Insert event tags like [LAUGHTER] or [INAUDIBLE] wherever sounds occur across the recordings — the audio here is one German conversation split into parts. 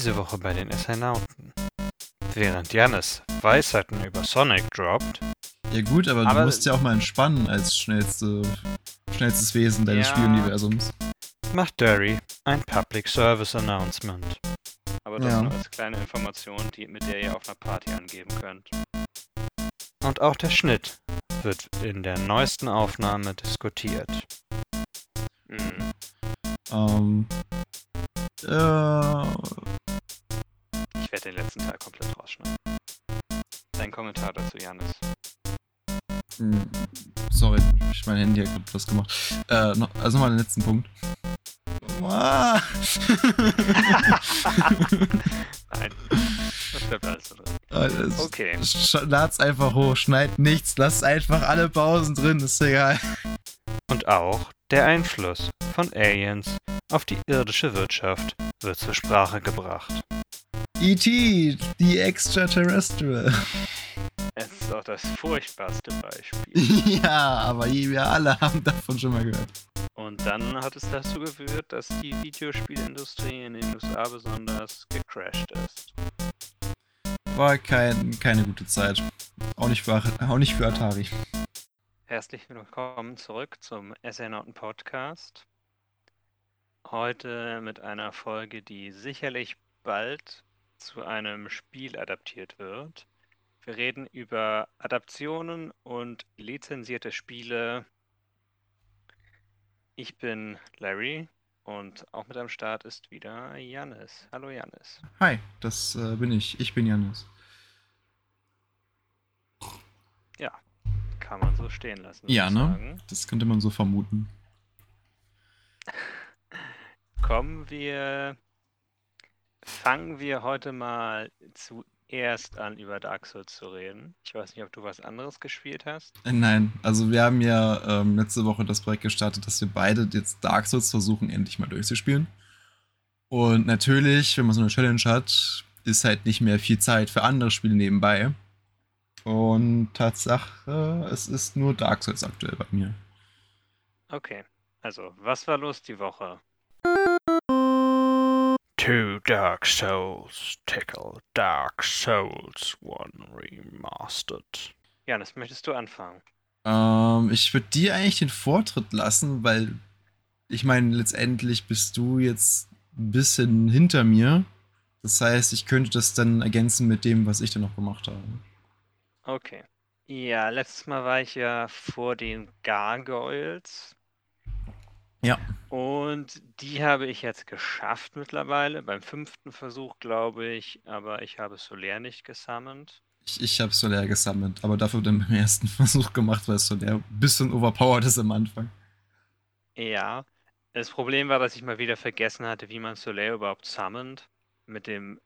Diese Woche bei den Astronauten. Während Jannis Weisheiten über Sonic droppt. Ja gut, aber, Aber- du musst ja auch mal entspannen als schnellste, schnellstes Wesen deines Ja. Spieluniversums. macht Derry ein Public Service Announcement. Aber das Ja. nur als kleine Information, die, mit der ihr auf einer Party angeben könnt. Und auch der Schnitt wird in der neuesten Aufnahme diskutiert. Mhm. Ähm, äh, Ich werde den letzten Teil komplett rausschneiden. Dein Kommentar dazu, Janis. mh, sorry, ich mein Handy hat was gemacht. Äh, noch, also nochmal den letzten Punkt. [LAUGHS] Nein, das bleibt alles so drin. Äh, Okay. Lad's einfach hoch, schneid nichts, lasst einfach alle Pausen drin, ist egal. Und auch der Einfluss von Aliens auf die irdische Wirtschaft wird zur Sprache gebracht. E.T., die Extraterrestrial. Es ist auch das furchtbarste Beispiel. [LAUGHS] ja, aber wir alle haben davon schon mal gehört. Und dann hat es dazu geführt, dass die Videospielindustrie in den USA besonders gecrashed ist. War kein, keine gute Zeit. Auch nicht für, auch nicht für Atari. Herzlich willkommen zurück zum Astronauten Podcast. Heute mit einer Folge, die sicherlich bald zu einem Spiel adaptiert wird. Wir reden über Adaptionen und lizenzierte Spiele. Ich bin Larry und auch mit am Start ist wieder Jannis. Hallo Jannis. Hi, das äh, bin ich. Ich bin Janis. Kann man so stehen lassen. Ja, ne? sagen. Das könnte man so vermuten. [LAUGHS] Kommen wir. Fangen wir heute mal zuerst an, über Dark Souls zu reden. Ich weiß nicht, ob du was anderes gespielt hast. Äh, nein, also wir haben ja ähm, letzte Woche das Projekt gestartet, dass wir beide jetzt Dark Souls versuchen, endlich mal durchzuspielen. Und natürlich, wenn man so eine Challenge hat, ist halt nicht mehr viel Zeit für andere Spiele nebenbei. Und Tatsache, es ist nur Dark Souls aktuell bei mir. Okay. Also, was war los die Woche? Two Dark Souls tickle Dark Souls One Remastered. Janis, möchtest du anfangen? Ähm, ich würde dir eigentlich den Vortritt lassen, weil ich meine, letztendlich bist du jetzt ein bisschen hinter mir. Das heißt, ich könnte das dann ergänzen mit dem, was ich dann noch gemacht habe. Okay. Ja, letztes Mal war ich ja vor den Gargoyles. Ja. Und die habe ich jetzt geschafft mittlerweile. Beim fünften Versuch, glaube ich. Aber ich habe Solaire nicht gesammelt. Ich, ich habe Solar gesammelt, aber dafür dann beim ersten [LAUGHS] Versuch gemacht, weil Solar ein bisschen overpowered ist am Anfang. Ja, das Problem war, dass ich mal wieder vergessen hatte, wie man Soleil überhaupt summont. Mit dem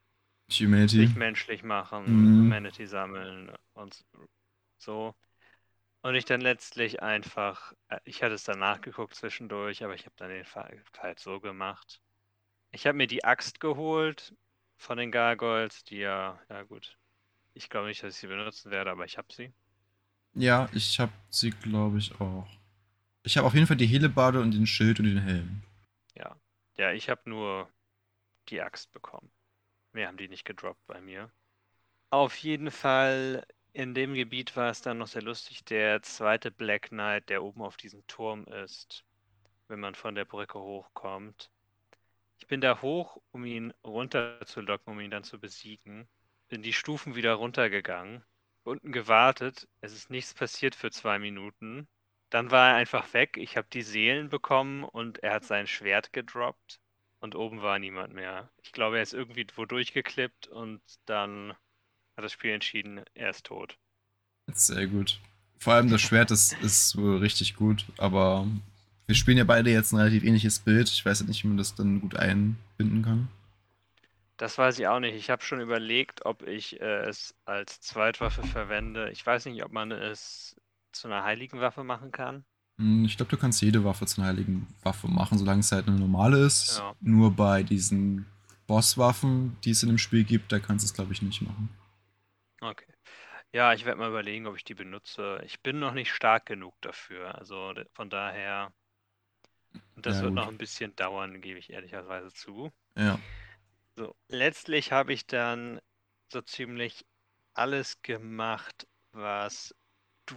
Humanity. sich menschlich machen, Mhm. Humanity sammeln und so. Und ich dann letztlich einfach, äh, ich hatte es dann nachgeguckt zwischendurch, aber ich habe dann den Fall halt so gemacht. Ich habe mir die Axt geholt von den Gargoyles, die ja, ja gut. Ich glaube nicht, dass ich sie benutzen werde, aber ich habe sie. Ja, ich habe sie, glaube ich, auch. Ich habe auf jeden Fall die Helebade und den Schild und den Helm. Ja. Ja, ich habe nur die Axt bekommen. Mehr haben die nicht gedroppt bei mir. Auf jeden Fall, in dem Gebiet war es dann noch sehr lustig, der zweite Black Knight, der oben auf diesem Turm ist, wenn man von der Brücke hochkommt. Ich bin da hoch, um ihn runterzulocken, um ihn dann zu besiegen. Bin die Stufen wieder runtergegangen, unten gewartet. Es ist nichts passiert für zwei Minuten. Dann war er einfach weg. Ich habe die Seelen bekommen und er hat sein Schwert gedroppt. Und oben war niemand mehr. Ich glaube, er ist irgendwie wo durchgeklippt und dann hat das Spiel entschieden, er ist tot. Sehr gut. Vor allem das Schwert ist, ist wohl richtig gut, aber wir spielen ja beide jetzt ein relativ ähnliches Bild. Ich weiß nicht, wie man das dann gut einbinden kann. Das weiß ich auch nicht. Ich habe schon überlegt, ob ich äh, es als Zweitwaffe verwende. Ich weiß nicht, ob man es zu einer heiligen Waffe machen kann. Hm, Ich glaube, du kannst jede Waffe zu einer heiligen Waffe machen, solange es halt eine normale ist. Ja. Nur bei diesen Bosswaffen, die es in dem Spiel gibt, da kannst du es, glaube ich, nicht machen. Okay. Ja, ich werde mal überlegen, ob ich die benutze. Ich bin noch nicht stark genug dafür. Also von daher, das Ja, wird gut. noch ein bisschen dauern, gebe ich ehrlicherweise zu. Ja. So, letztlich habe ich dann so ziemlich alles gemacht, was du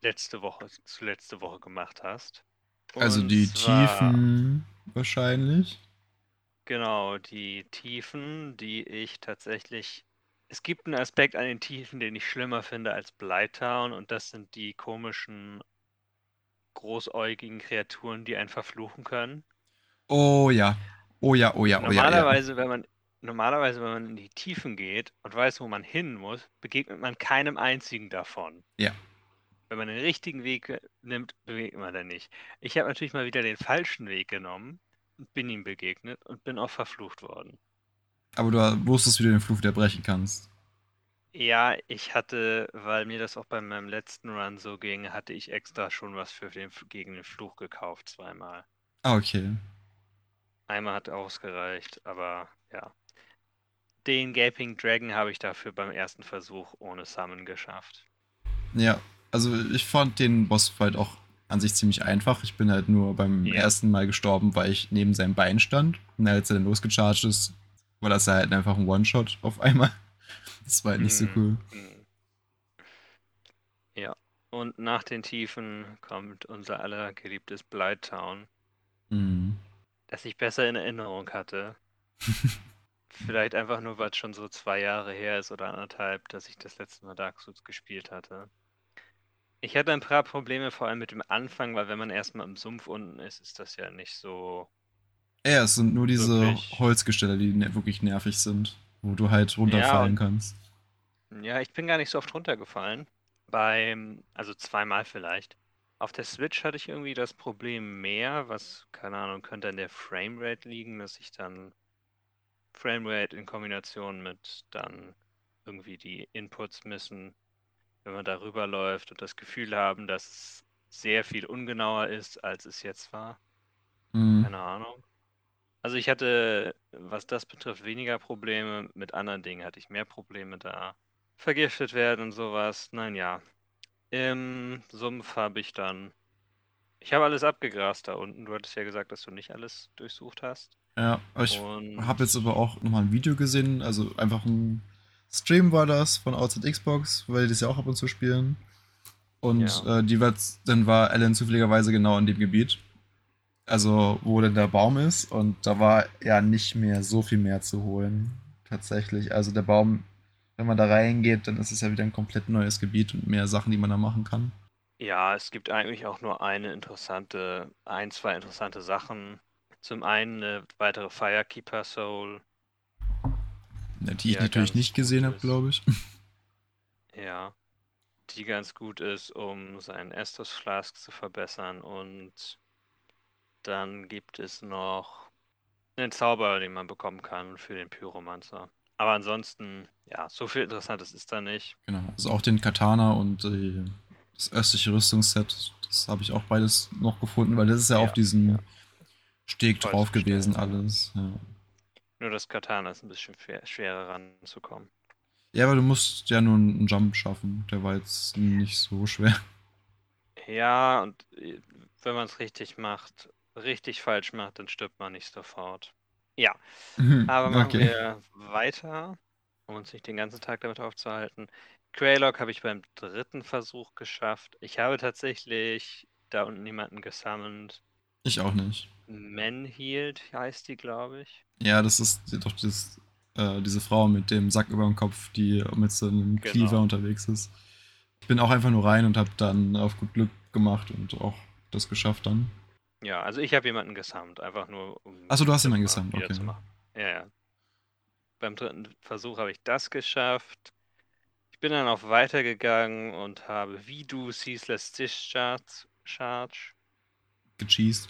letzte Woche, zu letzte Woche gemacht hast. Also Und die zwar- Tiefen wahrscheinlich. Genau, die Tiefen, die ich tatsächlich. Es gibt einen Aspekt an den Tiefen, den ich schlimmer finde als Blighttown, und das sind die komischen, großäugigen Kreaturen, die einen verfluchen können. Oh ja. Oh ja, oh ja, oh ja. ja. Normalerweise, wenn man, normalerweise, wenn man in die Tiefen geht und weiß, wo man hin muss, begegnet man keinem einzigen davon. Ja. Wenn man den richtigen Weg äh, nimmt, begegnet man dann nicht. Ich habe natürlich mal wieder den falschen Weg genommen und bin ihm begegnet und bin auch verflucht worden. Aber du wusstest, wie du den Fluch wieder brechen kannst. Ja, ich hatte, weil mir das auch bei meinem letzten Run so ging, hatte ich extra schon was für den, gegen den Fluch gekauft, zweimal. Ah, okay. Einmal hat ausgereicht, aber ja. Den Gaping Dragon habe ich dafür beim ersten Versuch ohne Summon geschafft. Ja, also ich fand den Bossfight auch an sich ziemlich einfach. Ich bin halt nur beim Ja. ersten Mal gestorben, weil ich neben seinem Bein stand. Und als er dann losgecharged ist, war das halt einfach ein One-Shot auf einmal. Das war halt nicht so Mhm. cool. Hm. Ja, und nach den Tiefen kommt unser aller geliebtes Blighttown, Mhm. das ich besser in Erinnerung hatte. [LAUGHS] Vielleicht einfach nur, weil es schon so zwei Jahre her ist oder anderthalb, dass ich das letzte Mal Dark Souls gespielt hatte. Ich hatte ein paar Probleme, vor allem mit dem Anfang, weil wenn man erstmal im Sumpf unten ist, ist das ja nicht so. Ja, es sind nur diese Wirklich. Holzgestelle, die ne wirklich nervig sind, wo du halt runterfallen und- kannst. Ja, ich bin gar nicht so oft runtergefallen. Beim, also zweimal vielleicht. Auf der Switch hatte ich irgendwie das Problem mehr, was, keine Ahnung, könnte an der Framerate liegen, dass ich dann Framerate in Kombination mit dann irgendwie die Inputs missen, wenn man darüber läuft und das Gefühl haben, dass es sehr viel ungenauer ist, als es jetzt war. Mhm. Keine Ahnung. Also ich hatte, was das betrifft, weniger Probleme. Mit anderen Dingen hatte ich mehr Probleme da. Vergiftet werden und sowas. Nein, ja. Im Sumpf habe ich dann. Ich habe alles abgegrast da unten. Du hattest ja gesagt, dass du nicht alles durchsucht hast. Ja, ich habe jetzt aber auch nochmal ein Video gesehen, also einfach ein Stream war das von Outside Xbox, weil die das ja auch ab und zu spielen. Und Ja. äh, die war, dann war Alan zufälligerweise genau in dem Gebiet. Also, wo denn der Baum ist. Und da war ja nicht mehr so viel mehr zu holen. Tatsächlich. Also der Baum, wenn man da reingeht, dann ist es ja wieder ein komplett neues Gebiet und mehr Sachen, die man da machen kann. ja, es gibt eigentlich auch nur eine interessante, ein, zwei interessante Sachen. Zum einen eine weitere Firekeeper Soul. Ja, die ich natürlich nicht gesehen habe, glaube ich. [LAUGHS] Ja, die ganz gut ist, um seinen Estus Flask zu verbessern. Und dann gibt es noch einen Zauber, den man bekommen kann für den Pyromancer. Aber ansonsten, ja, so viel Interessantes ist da nicht. Genau. Also auch den Katana und äh, das östliche Rüstungsset, das habe ich auch beides noch gefunden, weil das ist ja, Ja, auf diesen ja. Steg Kreuz drauf gewesen ja. alles. Ja. Nur das Katana ist ein bisschen schwer, schwerer ranzukommen. ja, aber du musst ja nur einen Jump schaffen. Der war jetzt nicht so schwer. Ja, und äh, wenn man es richtig macht, richtig falsch macht, dann stirbt man nicht sofort. Ja, Aber machen okay. wir weiter, um uns nicht den ganzen Tag damit aufzuhalten. Greylog habe ich beim dritten Versuch geschafft. Ich habe tatsächlich da unten jemanden gesammelt. Ich auch nicht. Manhealed heißt die, glaube ich. Ja, das ist doch das, äh, diese Frau mit dem Sack über dem Kopf, die mit so einem Genau. Cleaver unterwegs ist. Ich bin auch einfach nur rein und habe dann auf gut Glück gemacht und auch das geschafft dann. Ja, also ich habe jemanden gesammelt, einfach nur um. Achso, du hast jemanden wieder okay. zu machen. Ja, ja. Beim dritten Versuch habe ich das geschafft. Ich bin dann auch weitergegangen und habe wie du Ceaseless Discharge Charge Gecheased.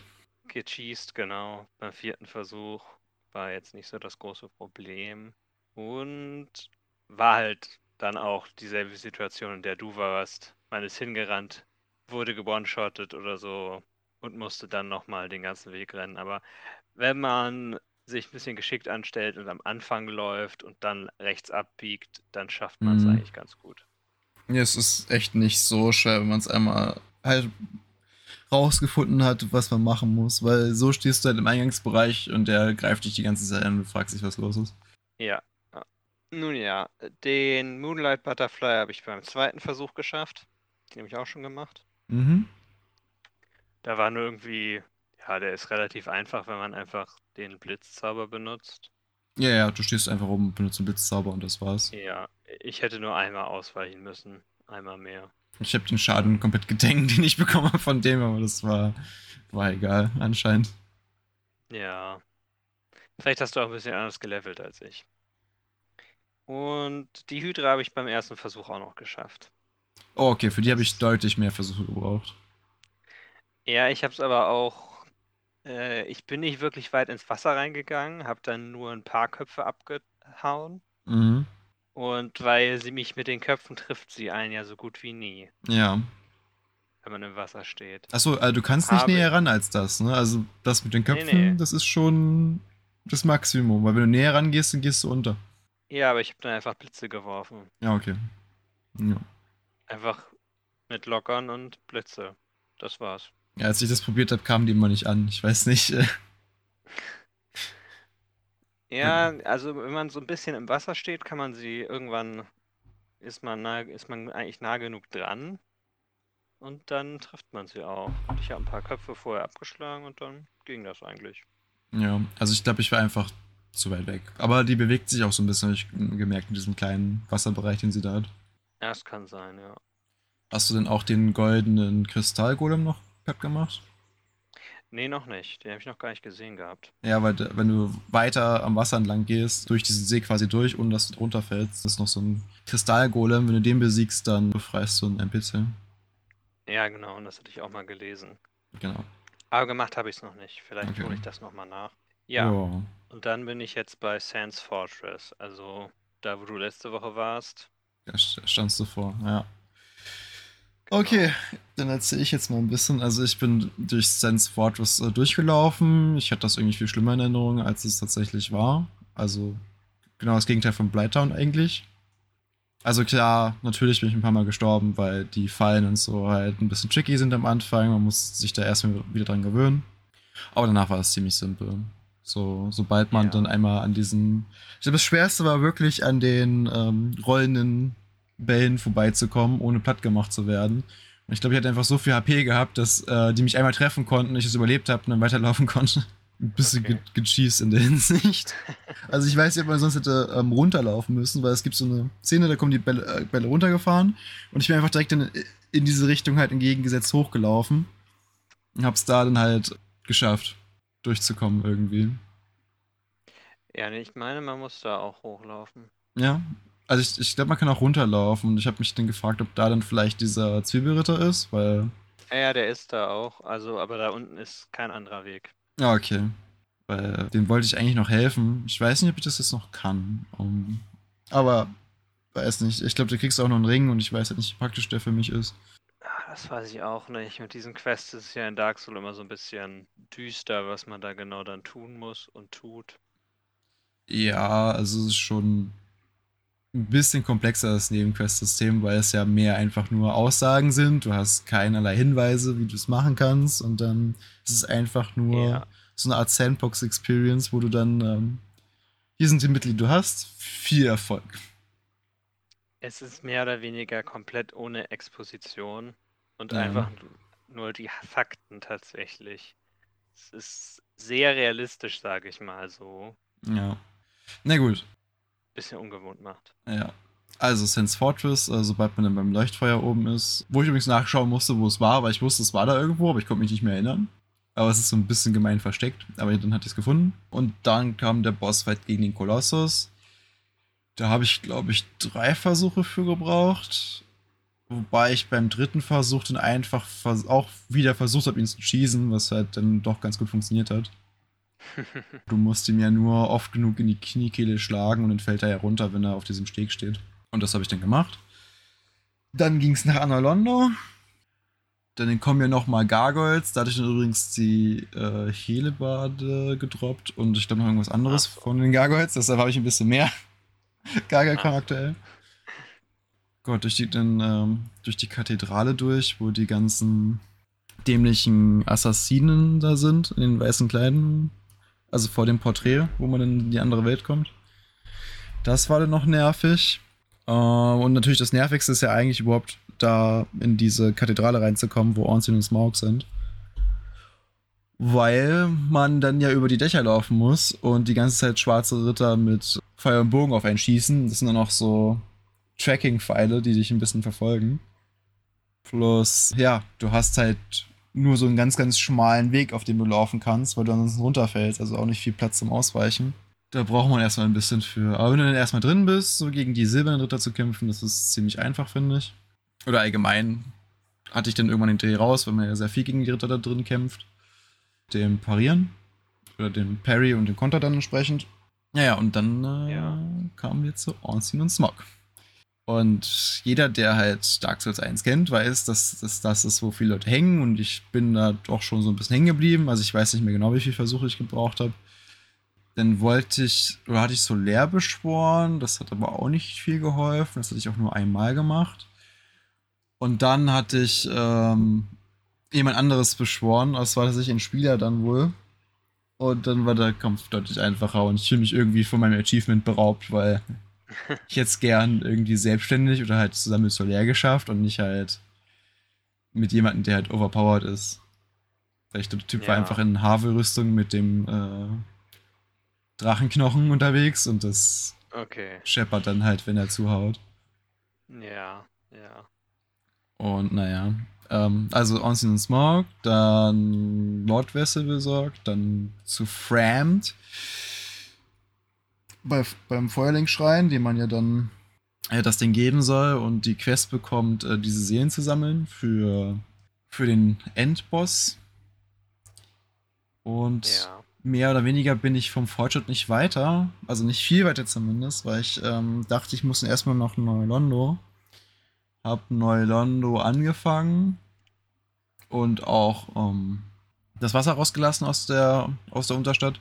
gecheased, genau. Beim vierten Versuch war jetzt nicht so das große Problem. Und war halt dann auch dieselbe Situation, in der du warst. Man ist hingerannt, wurde gebonshottet oder so und musste dann nochmal den ganzen Weg rennen. Aber wenn man sich ein bisschen geschickt anstellt und am Anfang läuft und dann rechts abbiegt, dann schafft man es Mhm. eigentlich ganz gut. Ja, es ist echt nicht so schwer, wenn man es einmal halt rausgefunden hat, was man machen muss, weil so stehst du halt im Eingangsbereich und der greift dich die ganze Zeit an und fragt sich, was los ist. Ja. ja. Nun ja, den Moonlight Butterfly habe ich beim zweiten Versuch geschafft. Den habe ich auch schon gemacht. Mhm. Da war nur irgendwie, ja, der ist relativ einfach, wenn man einfach den Blitzzauber benutzt. Ja, ja, du stehst einfach rum, benutzt einen Blitzzauber und das war's. Ja, ich hätte nur einmal ausweichen müssen. Einmal mehr. Ich habe den Schaden komplett gedenkt, [LAUGHS] den ich bekommen habe von dem, aber das war, war egal, anscheinend. Ja. Vielleicht hast du auch ein bisschen anders gelevelt als ich. Und die Hydra habe ich beim ersten Versuch auch noch geschafft. Oh, okay, für die habe ich deutlich mehr Versuche gebraucht. Ja, ich habe es aber auch. Äh, ich bin nicht wirklich weit ins Wasser reingegangen, habe dann nur ein paar Köpfe abgehauen. Mhm. Und weil sie mich mit den Köpfen trifft, sie einen ja so gut wie nie, Ja. wenn man im Wasser steht. Achso, also du kannst nicht Habe näher ran als das, ne? Also das mit den Köpfen, nee. das ist schon das Maximum, weil wenn du näher rangehst, dann gehst du unter. Ja, aber ich habe dann einfach Blitze geworfen. Ja, okay. Ja. Einfach mit Lockern und Blitze. Das war's. Ja als ich das probiert habe, kamen die immer nicht an. Ich weiß nicht. [LAUGHS] Ja, also wenn man so ein bisschen im Wasser steht, kann man sie irgendwann, ist man nah, ist man eigentlich nah genug dran und dann trifft man sie auch. Ich habe ein paar Köpfe vorher abgeschlagen und dann ging das eigentlich. Ja, also ich glaube, ich war einfach zu weit weg. Aber die bewegt sich auch so ein bisschen, habe ich gemerkt, in diesem kleinen Wasserbereich, den sie da hat. Ja, es kann sein, ja. Hast du denn auch den goldenen Kristallgolem noch platt gemacht? Nee, noch nicht. Den habe ich noch gar nicht gesehen gehabt. Ja, weil wenn du weiter am Wasser entlang gehst, durch diesen See quasi durch, ohne dass du drunter fällst, ist noch so ein Kristallgolem. Wenn du den besiegst, dann befreist du einen NPC. Ja, genau, und das hatte ich auch mal gelesen. Genau. Aber gemacht habe ich es noch nicht. Vielleicht Okay. hole ich das nochmal nach. Ja, Ja. und dann bin ich jetzt bei Sans Fortress, also da, wo du letzte Woche warst. Da st- standst du vor, ja. Okay, dann erzähle ich jetzt mal ein bisschen. Also ich bin durch Sense Fortress äh, durchgelaufen. Ich hatte das irgendwie viel schlimmer in Erinnerung, als es tatsächlich war. Also genau das Gegenteil von Blighttown eigentlich. Also klar, natürlich bin ich ein paar Mal gestorben, weil die Fallen und so halt ein bisschen tricky sind am Anfang. Man muss sich da erstmal wieder dran gewöhnen. Aber danach war es ziemlich simpel. So, sobald man Ja. dann einmal an diesen. Ich glaube, das Schwerste war wirklich an den ähm, rollenden Bällen vorbeizukommen, ohne platt gemacht zu werden. Und ich glaube, ich hatte einfach so viel HP gehabt, dass äh, die mich einmal treffen konnten, ich es überlebt habe und dann weiterlaufen [LAUGHS] konnte. Ein bisschen Okay. ge gecheased in der Hinsicht. [LAUGHS] Also ich weiß nicht, ob man sonst hätte ähm, runterlaufen müssen, weil es gibt so eine Szene, da kommen die Bälle, äh, Bälle runtergefahren und ich bin einfach direkt in, in diese Richtung halt entgegengesetzt hochgelaufen und hab's da dann halt geschafft, durchzukommen irgendwie. Ja, ich meine, man muss da auch hochlaufen. Ja, also ich, ich glaube, man kann auch runterlaufen und ich habe mich dann gefragt, ob da dann vielleicht dieser Zwiebelritter ist, weil. Ja, ja, der ist da auch. Also, aber da unten ist kein anderer Weg. Ja, okay. Weil dem wollte ich eigentlich noch helfen. Ich weiß nicht, ob ich das jetzt noch kann. Um, aber weiß nicht. Ich glaube, du kriegst auch noch einen Ring und ich weiß halt nicht, wie praktisch der für mich ist. Ah, Das weiß ich auch nicht. Mit diesen Quests ist es ja in Dark Souls immer so ein bisschen düster, was man da genau dann tun muss und tut. Ja, also es ist schon ein bisschen komplexer das Nebenquest-System, weil es ja mehr einfach nur Aussagen sind. Du hast keinerlei Hinweise, wie du es machen kannst und dann ist es einfach nur Ja. so eine Art Sandbox-Experience, wo du dann ähm, hier sind die Mittel, die du hast. Viel Erfolg. Es ist mehr oder weniger komplett ohne Exposition und Ja. einfach nur die Fakten tatsächlich. Es ist sehr realistisch, sage ich mal so. Ja. Na gut. Bisschen ungewohnt macht. Ja. Also Sense Fortress, äh, sobald man dann beim Leuchtfeuer oben ist, wo ich übrigens nachschauen musste, wo es war, weil ich wusste, es war da irgendwo, aber ich konnte mich nicht mehr erinnern. Aber es ist so ein bisschen gemein versteckt, aber dann hatte ich es gefunden. Und dann kam der Bossfight gegen den Kolossus. Da habe ich, glaube ich, drei Versuche für gebraucht. Wobei ich beim dritten Versuch dann einfach auch wieder versucht habe, ihn zu schießen, was halt dann doch ganz gut funktioniert hat. [LAUGHS] Du musst ihm ja nur oft genug in die Kniekehle schlagen und dann fällt er ja runter, wenn er auf diesem Steg steht. Und das habe ich dann gemacht. Dann ging es nach Anolondo. Dann kommen ja nochmal Gargoyles. Da hatte ich dann übrigens die äh, Helebade gedroppt und ich glaube noch irgendwas anderes Ach von den Gargoyles. Deshalb habe ich ein bisschen mehr [LAUGHS] so. aktuell. Gott, durch die, dann, ähm, durch die Kathedrale durch, wo die ganzen dämlichen Assassinen da sind, in den weißen Kleidern. Also vor dem Porträt, wo man in die andere Welt kommt. Das war dann noch nervig. Äh, und natürlich das Nervigste ist ja eigentlich überhaupt da in diese Kathedrale reinzukommen, wo Ornstein und Smaug sind. Weil man dann ja über die Dächer laufen muss und die ganze Zeit schwarze Ritter mit Feuer und Bogen auf einen schießen. Das sind dann auch so Tracking-Pfeile, die dich ein bisschen verfolgen. Plus, ja, du hast halt nur so einen ganz, ganz schmalen Weg, auf dem du laufen kannst, weil du ansonsten runterfällst, also auch nicht viel Platz zum Ausweichen. Da braucht man erstmal ein bisschen für. Aber wenn du dann erstmal drin bist, so gegen die silbernen Ritter zu kämpfen, das ist ziemlich einfach, finde ich. Oder allgemein hatte ich dann irgendwann den Dreh raus, weil man ja sehr viel gegen die Ritter da drin kämpft. Dem Parieren. Oder dem Parry und dem Konter dann entsprechend. Naja, und dann äh, Ja. kamen wir zu Ornstein und Smog. Und jeder, der halt Dark Souls 1 kennt, weiß, dass, dass das ist, wo viele Leute hängen. Und ich bin da doch schon so ein bisschen hängen geblieben. Also ich weiß nicht mehr genau, wie viele Versuche ich gebraucht habe. Dann wollte ich, oder hatte ich Soler beschworen. Das hat aber auch nicht viel geholfen. Das hatte ich auch nur einmal gemacht. Und dann hatte ich ähm, jemand anderes beschworen. Das war tatsächlich ein Spieler dann wohl. Und dann war der Kampf deutlich einfacher und ich fühle mich irgendwie von meinem Achievement beraubt, weil ich jetzt gern irgendwie selbstständig oder halt zusammen mit Soler geschafft und nicht halt mit jemandem, der halt overpowered ist. Glaube, der Typ war Ja. einfach in Havelrüstung mit dem äh, Drachenknochen unterwegs und das Okay. scheppert dann halt, wenn er zuhaut. Ja, ja. Und naja, ähm, also Onsen und Smog, dann Lord Vessel besorgt, dann zu Frammed bei, beim Feuerlingsschrein, dem man ja dann äh, das Ding geben soll und die Quest bekommt, äh, diese Seelen zu sammeln für, für den Endboss. Und Ja. mehr oder weniger bin ich vom Fortschritt nicht weiter, also nicht viel weiter zumindest, weil ich ähm, dachte, ich muss erstmal noch Neulondo. Hab Neulondo angefangen und auch ähm, das Wasser rausgelassen aus der, aus der Unterstadt.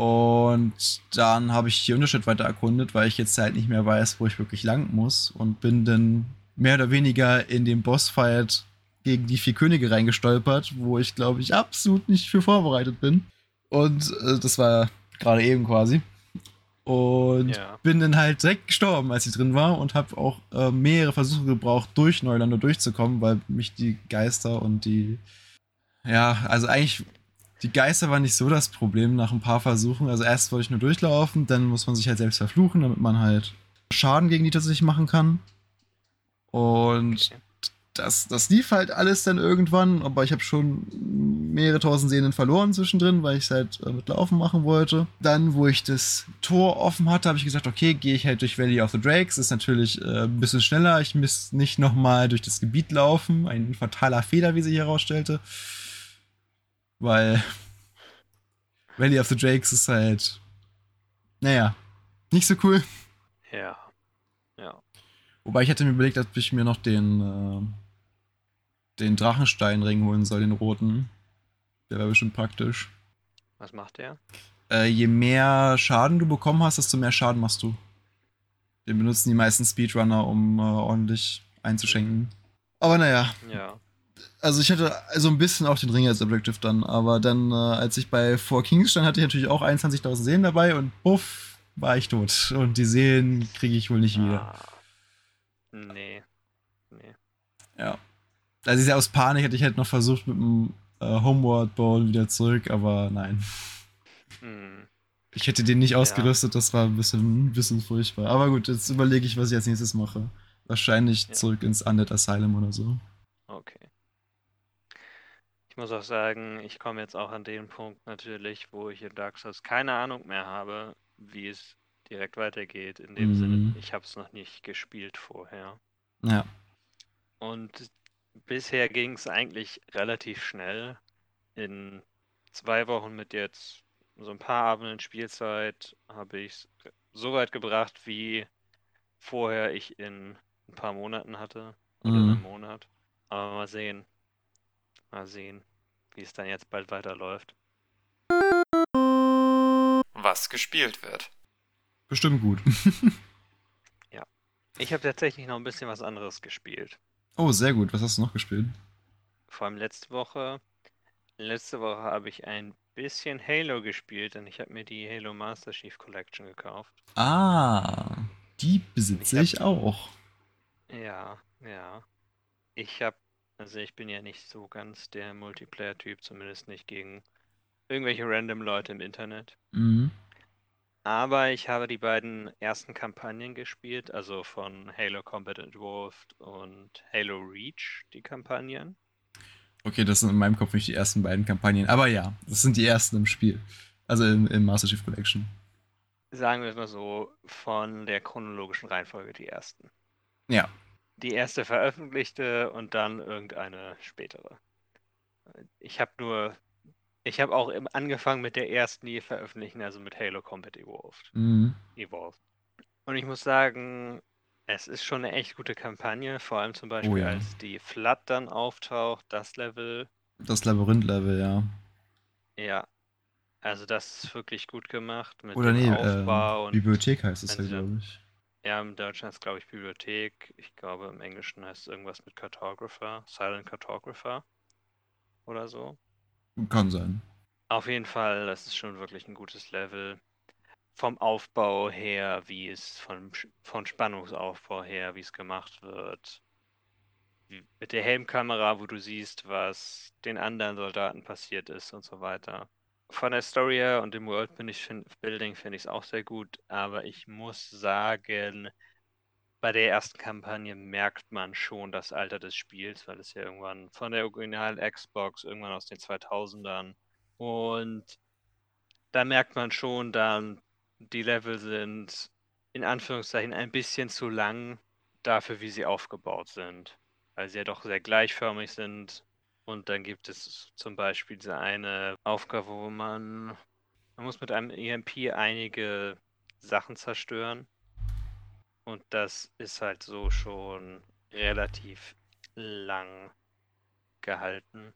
Und dann habe ich die Unterstadt weiter erkundet, weil ich jetzt halt nicht mehr weiß, wo ich wirklich lang muss und bin dann mehr oder weniger in den Bossfight gegen die vier Könige reingestolpert, wo ich glaube ich absolut nicht für vorbereitet bin. Und äh, das war gerade eben quasi. Und Ja. bin dann halt direkt gestorben, als ich drin war und habe auch äh, mehrere Versuche gebraucht, durch Neulande durchzukommen, weil mich die Geister und die. Ja, also eigentlich, die Geister waren nicht so das Problem nach ein paar Versuchen. Also erst wollte ich nur durchlaufen, dann muss man sich halt selbst verfluchen, damit man halt Schaden gegen die tatsächlich machen kann. Und Okay. das, das lief halt alles dann irgendwann, aber ich habe schon mehrere tausend Seelen verloren zwischendrin, weil ich es halt äh, mit Laufen machen wollte. Dann, wo ich das Tor offen hatte, habe ich gesagt, okay, gehe ich halt durch Valley of the Drakes. Ist natürlich äh, ein bisschen schneller. Ich muss nicht nochmal durch das Gebiet laufen. Ein fataler Fehler, wie sich herausstellte. Weil [LAUGHS] Valley of the Drakes ist halt, naja, nicht so cool. Ja. Ja. Wobei ich hatte mir überlegt, ob ich mir noch den, äh, den Drachensteinring holen soll, den roten. Der wäre bestimmt praktisch. Was macht der? Äh, je mehr Schaden du bekommen hast, desto mehr Schaden machst du. Den benutzen die meisten Speedrunner, um äh, ordentlich einzuschenken. Aber naja, Ja. Also ich hatte so ein bisschen auch den Ring als Objective dann, aber dann, äh, als ich bei Four Kings stand, hatte ich natürlich auch 21.000 Seelen dabei und puff, war ich tot. Und die Seelen kriege ich wohl nicht wieder. Ah. Nee. Nee. Ja. Also ich aus Panik hätte ich halt noch versucht mit dem äh, Homeward Bowl wieder zurück, aber nein. Hm. Ich hätte den nicht Ja. ausgerüstet, das war ein bisschen, ein bisschen furchtbar. Aber gut, jetzt überlege ich, was ich als nächstes mache. Wahrscheinlich Ja. zurück ins Undead Asylum oder so. Okay. Muss auch sagen, ich komme jetzt auch an den Punkt natürlich, wo ich in Dark Souls keine Ahnung mehr habe, wie es direkt weitergeht. In dem Mhm. Sinne, ich habe es noch nicht gespielt vorher. Ja. Und bisher ging es eigentlich relativ schnell. In zwei Wochen mit jetzt so ein paar Abenden Spielzeit habe ich es so weit gebracht, wie vorher ich in ein paar Monaten hatte. Oder Mhm. einem Monat. Aber mal sehen. Mal sehen, wie es dann jetzt bald weiterläuft. Was gespielt wird. Bestimmt gut. [LAUGHS] Ich habe tatsächlich noch ein bisschen was anderes gespielt. oh, sehr gut. Was hast du noch gespielt? vor allem letzte Woche. Letzte Woche habe ich ein bisschen Halo gespielt, denn ich habe mir die Halo Master Chief Collection gekauft. Ah, die besitze Ich ich auch. Ja, ja. Ich habe, also ich bin ja nicht so ganz der Multiplayer-Typ, zumindest nicht gegen irgendwelche random Leute im Internet. Mhm. Aber ich habe die beiden ersten Kampagnen gespielt, also von Halo Combat Evolved und Halo Reach, die Kampagnen. Okay, das sind in meinem Kopf nicht die ersten beiden Kampagnen. Aber ja, das sind die ersten im Spiel. Also im, im Master Chief Collection. Sagen wir es mal so, von der chronologischen Reihenfolge die ersten. Ja. Die erste veröffentlichte und dann irgendeine spätere. Ich habe nur, ich habe auch angefangen mit der ersten, die veröffentlichen, also mit Halo Combat Evolved. Mhm. Evolved. Und ich muss sagen, es ist schon eine echt gute Kampagne, vor allem zum Beispiel, Oh ja. als die Flood dann auftaucht, das Level, Das Labyrinth-Level, ja. ja. Also das ist wirklich gut gemacht mit Oder dem nee, Aufbau äh, und Bibliothek heißt es ja, glaube ich. Ja, im Deutschen heißt es, glaube ich, Bibliothek. Ich glaube, im Englischen heißt es irgendwas mit Cartographer, Silent Cartographer oder so. Kann sein. Auf jeden Fall, das ist schon wirklich ein gutes Level. Vom Aufbau her, wie es von, von Spannungsaufbau her, wie es gemacht wird. Mit der Helmkamera, wo du siehst, was den anderen Soldaten passiert ist und so weiter. Von der Story her und dem Worldbuilding finde ich es auch sehr gut, aber ich muss sagen, bei der ersten Kampagne merkt man schon das Alter des Spiels, weil es ja irgendwann von der originalen Xbox, irgendwann aus den 2000ern und da merkt man schon dann, die Level sind in Anführungszeichen ein bisschen zu lang dafür, wie sie aufgebaut sind. Weil sie ja doch sehr gleichförmig sind. Und dann gibt es zum Beispiel diese eine Aufgabe, wo man, man muss mit einem EMP einige Sachen zerstören. Und das ist halt so schon relativ lang gehalten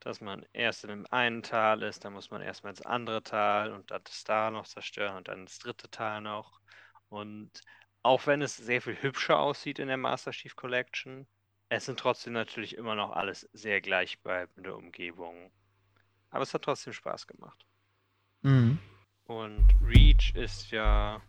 dass man erst in dem einen Tal ist, dann muss man erstmal ins andere Tal und dann das Tal noch zerstören und dann das dritte Tal noch. Und auch wenn es sehr viel hübscher aussieht in der Master Chief Collection, es sind trotzdem natürlich immer noch alles sehr gleichbleibende Umgebungen. Aber es hat trotzdem Spaß gemacht. Mhm. Und Reach ist ja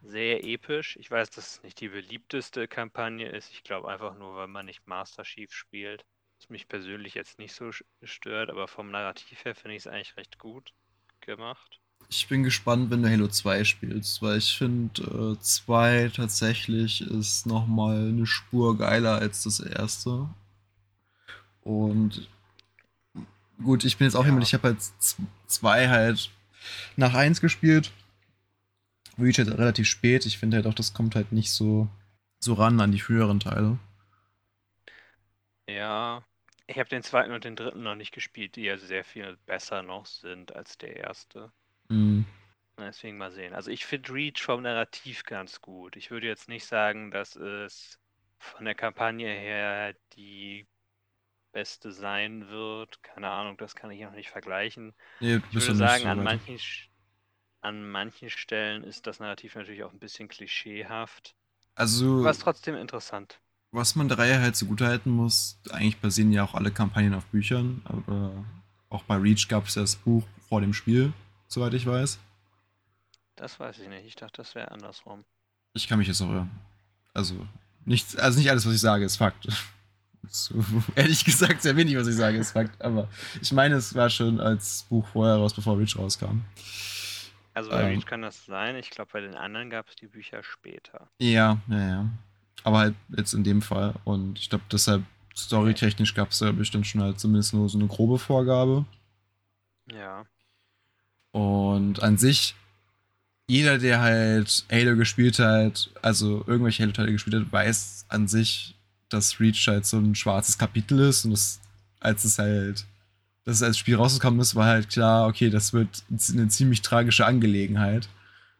sehr episch. Ich weiß, dass es nicht die beliebteste Kampagne ist. Ich glaube einfach nur, weil man nicht Master Chief spielt. Was mich persönlich jetzt nicht so stört, aber vom Narrativ her finde ich es eigentlich recht gut gemacht. Ich bin gespannt, wenn du Halo 2 spielst, weil ich finde, 2 tatsächlich ist nochmal eine Spur geiler als das erste. Und gut, ich bin jetzt auch Ja. jemand, ich habe halt 2 halt nach 1 gespielt. Reach halt relativ spät. Ich finde halt auch, das kommt halt nicht so, so ran an die früheren Teile. Ja, ich habe den zweiten und den dritten noch nicht gespielt, die ja sehr viel besser noch sind als der erste. Mhm. Deswegen mal sehen. Also ich finde Reach vom Narrativ ganz gut. Ich würde jetzt nicht sagen, dass es von der Kampagne her die beste sein wird. Keine Ahnung, das kann ich noch nicht vergleichen. Nee, Ich würde sagen, so an manchen, an manchen Stellen ist das Narrativ natürlich auch ein bisschen klischeehaft. Also, Aber ist trotzdem interessant. was man der Reihe halt zugutehalten muss, eigentlich basieren ja auch alle Kampagnen auf Büchern, aber auch bei Reach gab es ja das Buch vor dem Spiel, soweit ich weiß. Das weiß ich nicht. Ich dachte, das wäre andersrum. Ich kann mich jetzt auch irren. Also, nicht, also nicht alles, was ich sage, ist Fakt. [LAUGHS] So, ehrlich gesagt, sehr wenig, was ich sage, ist Fakt. Aber ich meine, es war schon als Buch vorher raus, bevor Reach rauskam. Also bei Ähm. Reach kann das sein. Ich glaube, bei den anderen gab es die Bücher später. Ja, ja, ja. Aber halt jetzt in dem Fall. Und ich glaube, deshalb, storytechnisch gab es da bestimmt schon halt zumindest nur so eine grobe Vorgabe. Ja. Und an sich, jeder, der halt Halo gespielt hat, also irgendwelche Halo-Teile gespielt hat, weiß an sich, dass Reach halt so ein schwarzes Kapitel ist. Und das, als es halt, dass es als Spiel rausgekommen ist, war halt klar, okay, das wird eine ziemlich tragische Angelegenheit.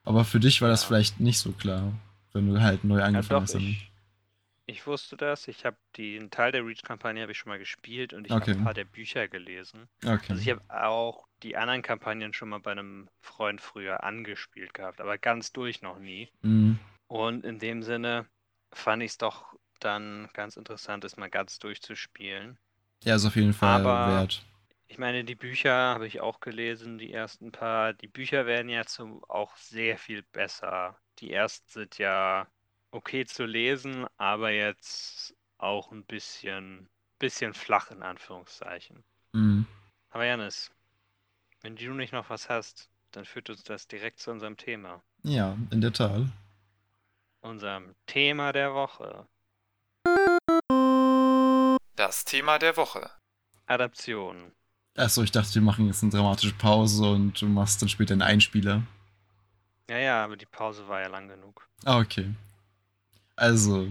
Aber für dich war das Ja. vielleicht nicht so klar, wenn du halt neu Ja, angefangen doch, hast. ich, ich wusste das. Ich habe den Teil der Reach-Kampagne habe ich schon mal gespielt und ich Okay. habe ein paar der Bücher gelesen. Okay. Also ich habe auch die anderen Kampagnen schon mal bei einem Freund früher angespielt gehabt, aber ganz durch noch nie. Mhm. Und in dem Sinne fand ich es doch dann ganz interessant ist, mal ganz durchzuspielen. Ja, ist auf jeden Fall Aber- wert. Ich meine, die Bücher habe ich auch gelesen, die ersten paar. Die Bücher werden ja zum, auch sehr viel besser. Die ersten sind ja okay zu lesen, aber jetzt auch ein bisschen, bisschen flach in Anführungszeichen. Mhm. Aber Janis, wenn du nicht noch was hast, dann führt uns das direkt zu unserem Thema. Ja, in der Tat. Unserem Thema der Woche. Das Thema der Woche. Adaption. Achso, ich dachte, wir machen jetzt eine dramatische Pause und du machst dann später einen Einspieler. Ja, ja, aber die Pause war ja lang genug. Ah, okay. Also,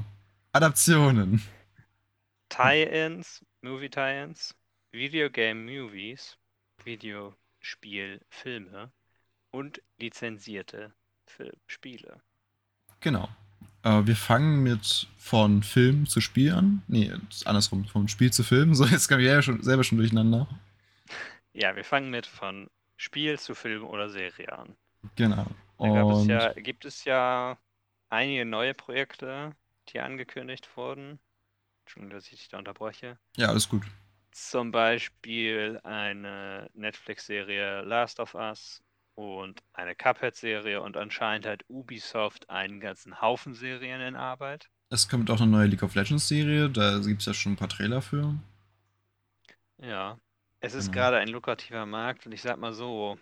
Adaptionen. Tie-ins, Movie-Tie-ins, Videogame-Movies, Videospiel-Filme und lizenzierte Fil Spiele. Genau. Äh, wir fangen mit von Film zu Spiel an. Nee, andersrum, vom Spiel zu Film. So, jetzt kam ich ja schon, selber schon durcheinander. [LAUGHS] Ja, wir fangen mit von Spiel zu Film oder Serie an. Genau. Es ja, gibt es ja einige neue Projekte, die angekündigt wurden. Entschuldigung, dass ich dich da unterbreche. ja, alles gut. Zum Beispiel eine Netflix-Serie Last of Us und eine Cuphead-Serie und anscheinend hat Ubisoft einen ganzen Haufen Serien in Arbeit. Es kommt auch eine neue League of Legends Serie. Da gibt es ja schon ein paar Trailer für. Ja, es ist Genau. gerade ein lukrativer Markt und ich sag mal so,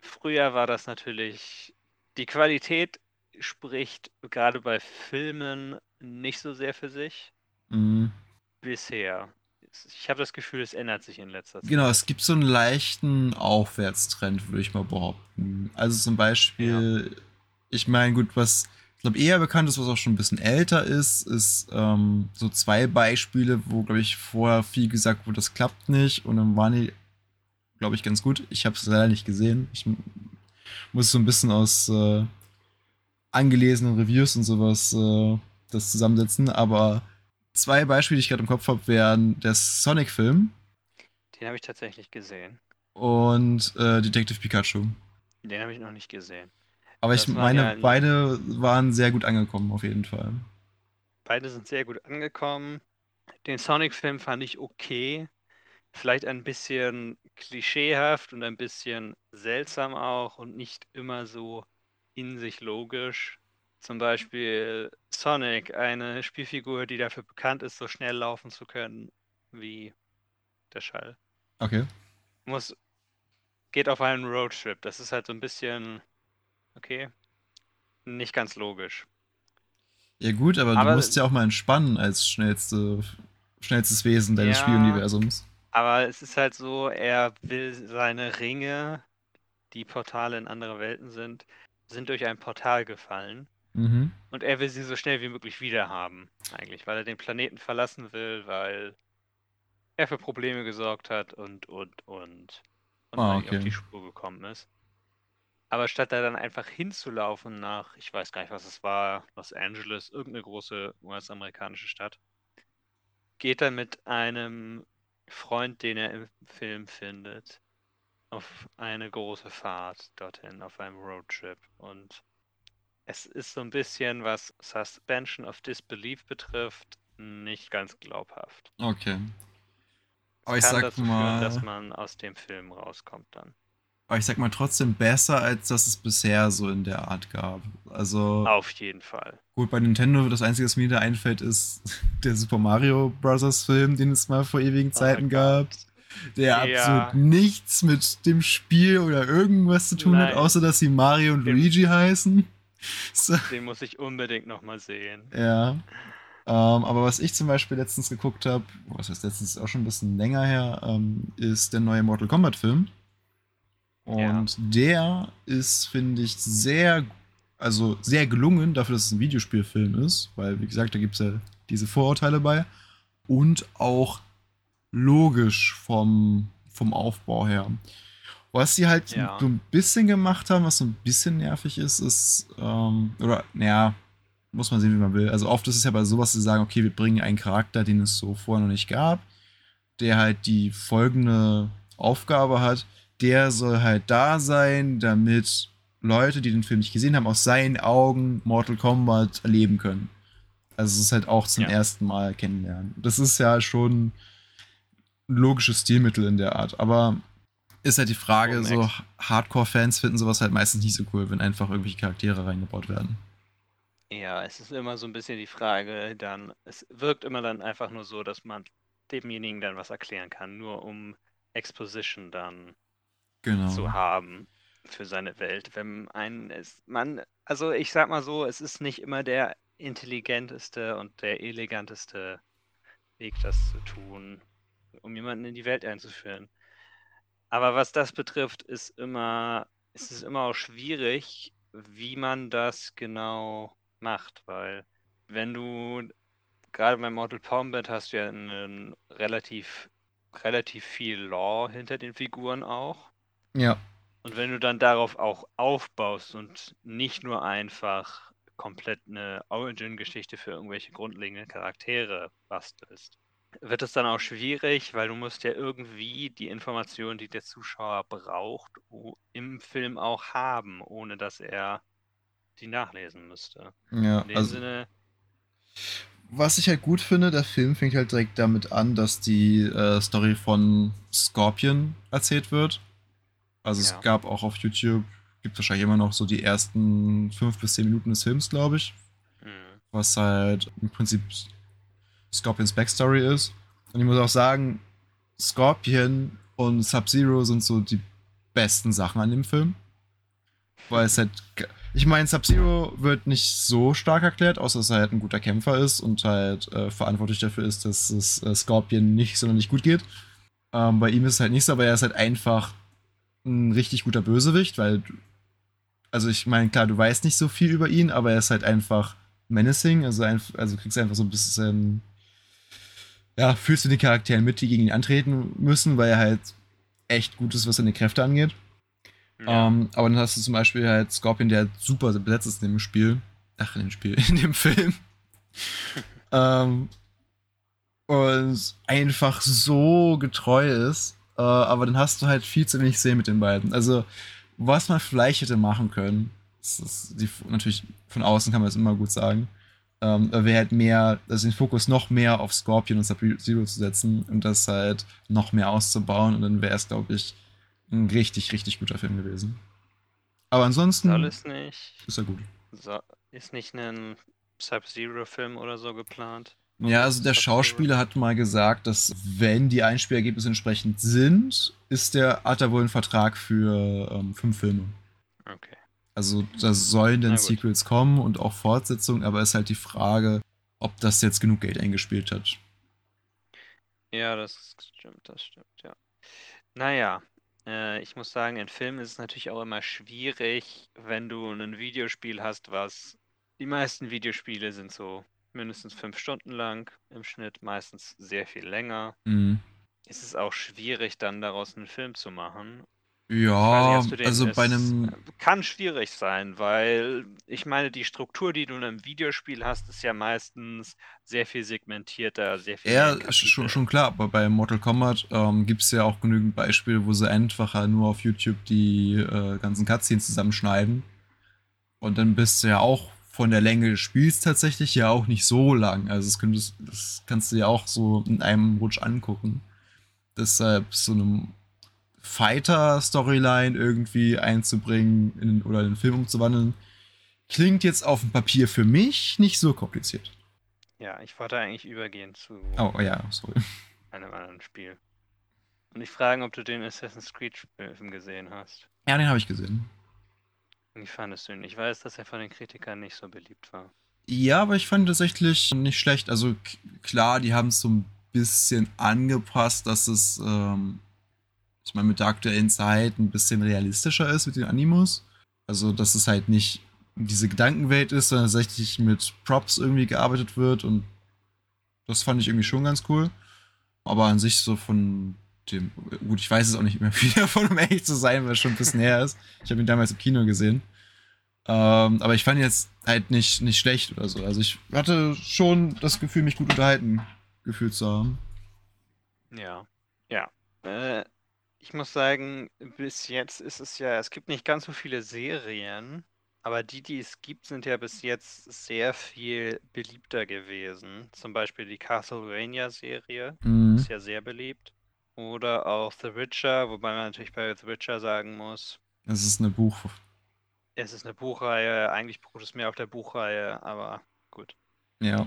früher war das natürlich, die Qualität spricht gerade bei Filmen nicht so sehr für sich. Mhm. Bisher. Ich habe das Gefühl, es ändert sich in letzter Zeit. Genau, es gibt so einen leichten Aufwärtstrend, würde ich mal behaupten. Also zum Beispiel, ich meine, gut, was ich glaube eher bekannt ist, was auch schon ein bisschen älter ist, ist ähm, so zwei Beispiele, wo, glaube ich, vorher viel gesagt wurde, das klappt nicht und dann waren die, glaube ich, ganz gut. Ich habe es leider nicht gesehen. Ich muss so ein bisschen aus äh, angelesenen Reviews und sowas äh, das zusammensetzen, aber zwei Beispiele, die ich gerade im Kopf habe, wären der Sonic-Film Den habe ich tatsächlich gesehen. und äh, Detective Pikachu. Den habe ich noch nicht gesehen. Aber ich Das waren meine, ja- beide waren sehr gut angekommen, auf jeden Fall. Beide sind sehr gut angekommen. Den Sonic-Film fand ich okay. Vielleicht ein bisschen klischeehaft und ein bisschen seltsam auch und nicht immer so in sich logisch. Zum Beispiel Sonic, eine Spielfigur, die dafür bekannt ist, so schnell laufen zu können wie der Schall. Okay. Muss, geht auf einen Roadtrip. Das ist halt so ein bisschen, okay, nicht ganz logisch. Ja, gut, aber, Aber- du musst ja auch mal entspannen als schnellste, schnellstes Wesen deines Ja. Spieluniversums. Aber es ist halt so, er will seine Ringe, die Portale in andere Welten sind, sind durch ein Portal gefallen. Mhm. Und er will sie so schnell wie möglich wiederhaben, eigentlich, weil er den Planeten verlassen will, weil er für Probleme gesorgt hat und, und, und. Und Ah, nicht auf okay. die Spur gekommen ist. Aber statt da dann einfach hinzulaufen nach, ich weiß gar nicht, was es war, Los Angeles, irgendeine große US-amerikanische Stadt, geht er mit einem Freund, den er im Film findet, auf eine große Fahrt dorthin, auf einem Roadtrip. Und es ist so ein bisschen, was Suspension of Disbelief betrifft, nicht ganz glaubhaft. Okay. Aber ich sag dazu führen, dass mal, man aus dem Film rauskommt dann. aber ich sag mal trotzdem besser, als dass es bisher so in der Art gab. Also Auf jeden Fall. gut, bei Nintendo, das Einzige, was mir da einfällt, ist [LAUGHS] der Super Mario Bros. Film, den es mal vor ewigen Zeiten Oh gab. Der Ja. absolut nichts mit dem Spiel oder irgendwas zu tun hat, Nein. außer dass sie Mario und Luigi heißen. [LAUGHS] So, Den muss ich unbedingt nochmal sehen. ja. Ähm, aber was ich zum Beispiel letztens geguckt habe, was heißt letztens auch schon ein bisschen länger her, ähm, ist der neue Mortal Kombat Film. Und der ist, finde ich, sehr, also sehr gelungen, dafür, dass es ein Videospielfilm ist, weil, wie gesagt, da gibt es ja diese Vorurteile bei. Und auch logisch vom, vom Aufbau her. Was sie halt Ja. so ein bisschen gemacht haben, was so ein bisschen nervig ist, ist, ähm, oder, naja, muss man sehen, wie man will. Also oft ist es ja bei sowas, sie sagen, okay, wir bringen einen Charakter, den es so vorher noch nicht gab, der halt die folgende Aufgabe hat. Der soll halt da sein, damit Leute, die den Film nicht gesehen haben, aus seinen Augen Mortal Kombat erleben können. Also es ist halt auch zum Ja. ersten Mal kennenlernen. Das ist ja schon ein logisches Stilmittel in der Art. Aber ist halt die Frage, Oh, so. Hardcore-Fans finden sowas halt meistens nicht so cool, wenn einfach irgendwelche Charaktere reingebaut werden. Ja, es ist immer so ein bisschen die Frage, dann, es wirkt immer dann einfach nur so, dass man demjenigen dann was erklären kann, nur um Exposition dann Genau. zu haben für seine Welt. Wenn ein es, man, also ich sag mal so, es ist nicht immer der intelligenteste und der eleganteste Weg, das zu tun, um jemanden in die Welt einzuführen. Aber was das betrifft, ist immer, ist es immer auch schwierig, wie man das genau macht, weil wenn du gerade bei Mortal Kombat hast du ja einen relativ relativ viel Lore hinter den Figuren auch. Ja. Und wenn du dann darauf auch aufbaust und nicht nur einfach komplett eine Origin-Geschichte für irgendwelche grundlegenden Charaktere bastelst, wird es dann auch schwierig, weil du musst ja irgendwie die Informationen, die der Zuschauer braucht, im Film auch haben, ohne dass er die nachlesen müsste. Ja, In dem also Sinne, was ich halt gut finde, der Film fängt halt direkt damit an, dass die äh, Story von Scorpion erzählt wird. Also Ja. es gab auch auf YouTube, gibt wahrscheinlich immer noch so die ersten fünf bis zehn Minuten des Films, glaube ich, hm, was halt im Prinzip Scorpions Backstory ist. Und ich muss auch sagen, Scorpion und Sub-Zero sind so die besten Sachen an dem Film. Weil es halt. Ich meine, Sub-Zero wird nicht so stark erklärt, außer dass er halt ein guter Kämpfer ist und halt äh, verantwortlich dafür ist, dass es äh, Scorpion nicht sonderlich gut geht. Ähm, bei ihm ist es halt nicht so, aber er ist halt einfach ein richtig guter Bösewicht, weil. Also, ich meine, klar, du weißt nicht so viel über ihn, aber er ist halt einfach menacing, also, einf- also kriegst einfach so ein bisschen. Ja, fühlst du die Charakteren mit, die gegen ihn antreten müssen, weil er halt echt gut ist, was seine Kräfte angeht. ja. Ähm, aber dann hast du zum Beispiel halt Scorpion, der halt super besetzt ist in dem Spiel. Ach, in dem Spiel, [LAUGHS] in dem Film. [LAUGHS] ähm, und einfach so getreu ist. Äh, aber dann hast du halt viel zu wenig sehen mit den beiden. Also, was man vielleicht hätte machen können, das ist die, natürlich von außen kann man das immer gut sagen, ähm, wäre halt mehr, also den Fokus noch mehr auf Scorpion und Sub-Zero zu setzen und das halt noch mehr auszubauen und dann wäre es, glaube ich, ein richtig, richtig guter Film gewesen. Aber ansonsten Soll es nicht, ist er gut. so, ist nicht ein Sub-Zero-Film oder so geplant? Ja, also der. Schauspieler hat mal gesagt, dass wenn die Einspielergebnisse entsprechend sind, ist der, hat er wohl einen Vertrag für ähm, fünf Filme. Okay. Also da sollen dann. Sequels kommen und auch Fortsetzungen, aber ist halt die Frage, ob das jetzt genug Geld eingespielt hat. Ja, das stimmt, das stimmt, ja. Naja, äh, ich muss sagen, in Filmen ist es natürlich auch immer schwierig, wenn du ein Videospiel hast, was die meisten Videospiele sind so mindestens fünf Stunden lang im Schnitt, meistens sehr viel länger. Mhm. Ist es auch schwierig, dann daraus einen Film zu machen. Ja, also bei es, einem, Kann schwierig sein, weil ich meine, die Struktur, die du in einem Videospiel hast, ist ja meistens sehr viel segmentierter, sehr viel Ja, schon, schon klar, aber bei Mortal Kombat ähm, gibt es ja auch genügend Beispiele, wo sie einfacher nur auf YouTube die äh, ganzen Cutscenes zusammenschneiden. Und dann bist du ja auch von der Länge des Spiels tatsächlich ja auch nicht so lang. Also das, könntest, das kannst du ja auch so in einem Rutsch angucken. Deshalb so eine Fighter-Storyline irgendwie einzubringen in, oder in den Film umzuwandeln, klingt jetzt auf dem Papier für mich nicht so kompliziert. Ja, ich wollte eigentlich übergehen zu Oh ja, sorry. einem anderen Spiel. Und ich frage, ob du den Assassin's Creed-Film gesehen hast. Ja, den habe ich gesehen. Wie fandest du ihn? Ich weiß, dass er von den Kritikern nicht so beliebt war. Ja, aber ich fand tatsächlich nicht schlecht. Also klar, die haben es so ein bisschen angepasst, dass es, ähm, ich meine, mit der aktuellen Zeit ein bisschen realistischer ist mit den Animus. Also, dass es halt nicht diese Gedankenwelt ist, sondern tatsächlich mit Props irgendwie gearbeitet wird und das fand ich irgendwie schon ganz cool. Aber an sich so von dem, gut, ich weiß es auch nicht mehr [LAUGHS] viel davon, um ehrlich zu sein, weil es schon ein bisschen her ist. Ich habe ihn damals im Kino gesehen. Ähm, aber ich fand jetzt halt nicht, nicht schlecht oder so. Also ich hatte schon das Gefühl, mich gut unterhalten gefühlt zu haben. Ja, ja. Äh, ich muss sagen, bis jetzt ist es ja, es gibt nicht ganz so viele Serien, Aber die, die es gibt, sind ja bis jetzt sehr viel beliebter gewesen. Zum Beispiel die Castlevania-Serie Mhm. ist ja sehr beliebt. Oder auch The Witcher, wobei man natürlich bei The Witcher sagen muss, Es ist eine Buch. es ist eine Buchreihe, eigentlich beruht es mehr auf der Buchreihe, aber gut. Ja.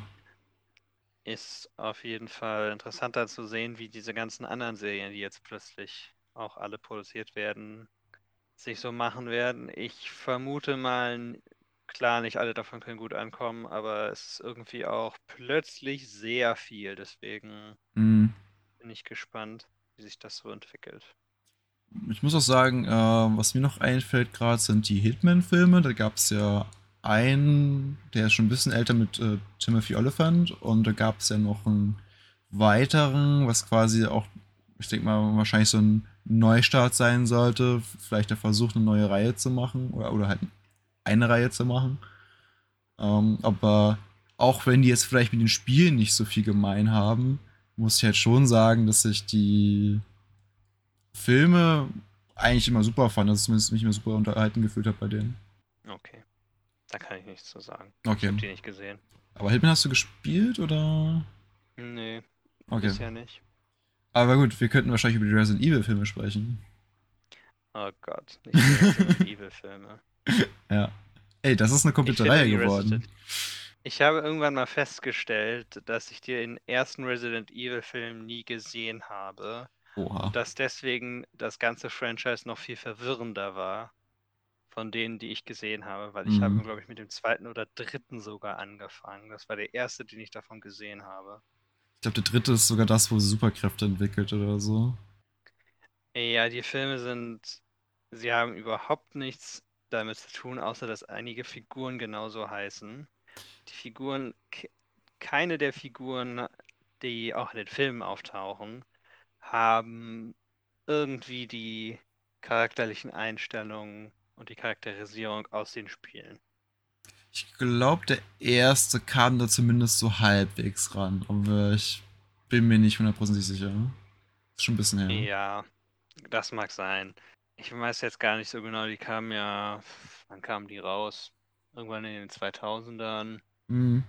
Ist auf jeden Fall interessanter zu sehen, wie diese ganzen anderen Serien, die jetzt plötzlich auch alle produziert werden, sich so machen werden. Ich vermute mal, klar, nicht alle davon können gut ankommen, aber es ist irgendwie auch plötzlich sehr viel. Deswegen Mhm. bin ich gespannt, wie sich das so entwickelt. Ich muss auch sagen, äh, was mir noch einfällt gerade, sind die Hitman-Filme. Da gab es ja einen, der ist schon ein bisschen älter mit äh, Timothy Oliphant und da gab es ja noch einen weiteren, was quasi auch, ich denke mal, wahrscheinlich so ein Neustart sein sollte. Vielleicht der Versuch, eine neue Reihe zu machen oder, oder halt eine Reihe zu machen. Ähm, aber auch wenn die jetzt vielleicht mit den Spielen nicht so viel gemein haben, muss ich halt schon sagen, dass sich die Filme eigentlich immer super fand, dass ich zumindest mich immer super unterhalten gefühlt habe bei denen. Okay. Da kann ich nichts zu sagen. Ich Okay. habe die nicht gesehen. Aber Hitman hast du gespielt oder? Nee, Okay. bisher nicht. Aber gut, wir könnten wahrscheinlich über die Resident Evil Filme sprechen. Oh Gott, nicht die Resident [LAUGHS] Evil-Filme. Ja. Ey, das ist eine komplette Reihe geworden. Resident- Ich habe irgendwann mal festgestellt, dass ich den ersten Resident Evil-Film nie gesehen habe. Oha. Dass deswegen das ganze Franchise noch viel verwirrender war von denen, die ich gesehen habe, weil ich Mhm. habe, glaube ich, mit dem zweiten oder dritten sogar angefangen. Das war der erste, den ich davon gesehen habe. Ich glaube, der dritte ist sogar das, wo sie Superkräfte entwickelt oder so. Ja, die Filme sind, sie haben überhaupt nichts damit zu tun, außer dass einige Figuren genauso heißen. Die Figuren, ke- keine der Figuren, die auch in den Filmen auftauchen, haben irgendwie die charakterlichen Einstellungen und die Charakterisierung aus den Spielen. Ich glaube, der erste kam da zumindest so halbwegs ran, aber ich bin mir nicht hundertprozentig sicher. Ist schon ein bisschen her. Ja, das mag sein. Ich weiß jetzt gar nicht so genau, die kamen ja, wann kamen die raus? Irgendwann in den 2000ern. Mhm.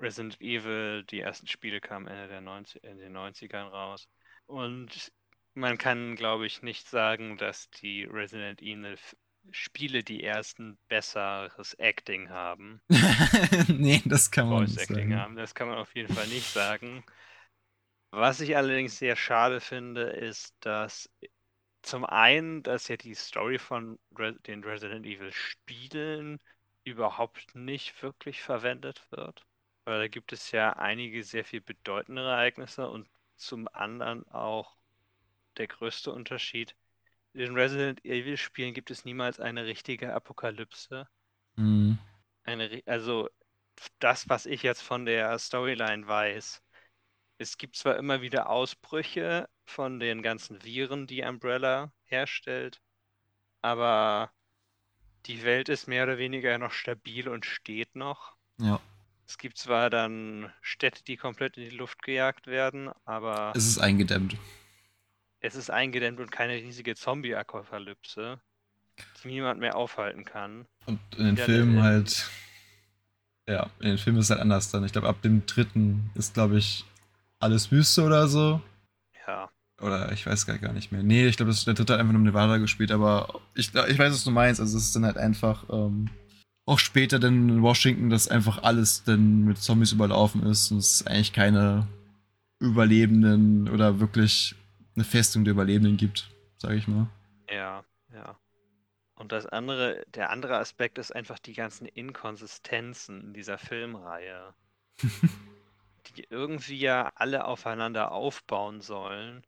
Resident Evil, die ersten Spiele kamen Ende der 90, in den 90ern raus. Und man kann, glaube ich, nicht sagen, dass die Resident Evil Spiele, die ersten, besseres Acting haben, [LAUGHS] nee, das kann man Voice nicht Acting sagen. haben. Das kann man auf jeden Fall nicht sagen. Was ich allerdings sehr schade finde, ist, dass zum einen, dass ja die Story von Re den Resident Evil Spielen überhaupt nicht wirklich verwendet wird. Weil da gibt es ja einige sehr viel bedeutendere Ereignisse und zum anderen auch der größte Unterschied. In den Resident Evil Spielen gibt es niemals eine richtige Apokalypse. Mhm. Eine, also das, was ich jetzt von der Storyline weiß, es gibt zwar immer wieder Ausbrüche von den ganzen Viren, die Umbrella herstellt, aber die Welt ist mehr oder weniger noch stabil und steht noch. Ja. Es gibt zwar dann Städte, die komplett in die Luft gejagt werden, aber Es ist eingedämmt. Es ist eingedämmt und keine riesige Zombie-Apokalypse, die niemand mehr aufhalten kann. Und in den Ja, Filmen halt. Ja, in den Filmen ist es halt anders dann. Ich glaube, ab dem dritten ist, glaube ich, alles Wüste oder so. Ja, Oder ich weiß gar, gar nicht mehr. Nee, ich glaube, der dritte hat einfach nur Nevada gespielt, aber ich, ich weiß, was du meinst. Also es ist dann halt einfach ähm, auch später dann in Washington, dass einfach alles dann mit Zombies überlaufen ist und es eigentlich keine Überlebenden oder wirklich eine Festung der Überlebenden gibt, sage ich mal. Ja, ja. Und das andere, der andere Aspekt ist einfach die ganzen Inkonsistenzen in dieser Filmreihe, [LAUGHS] die irgendwie ja alle aufeinander aufbauen sollen,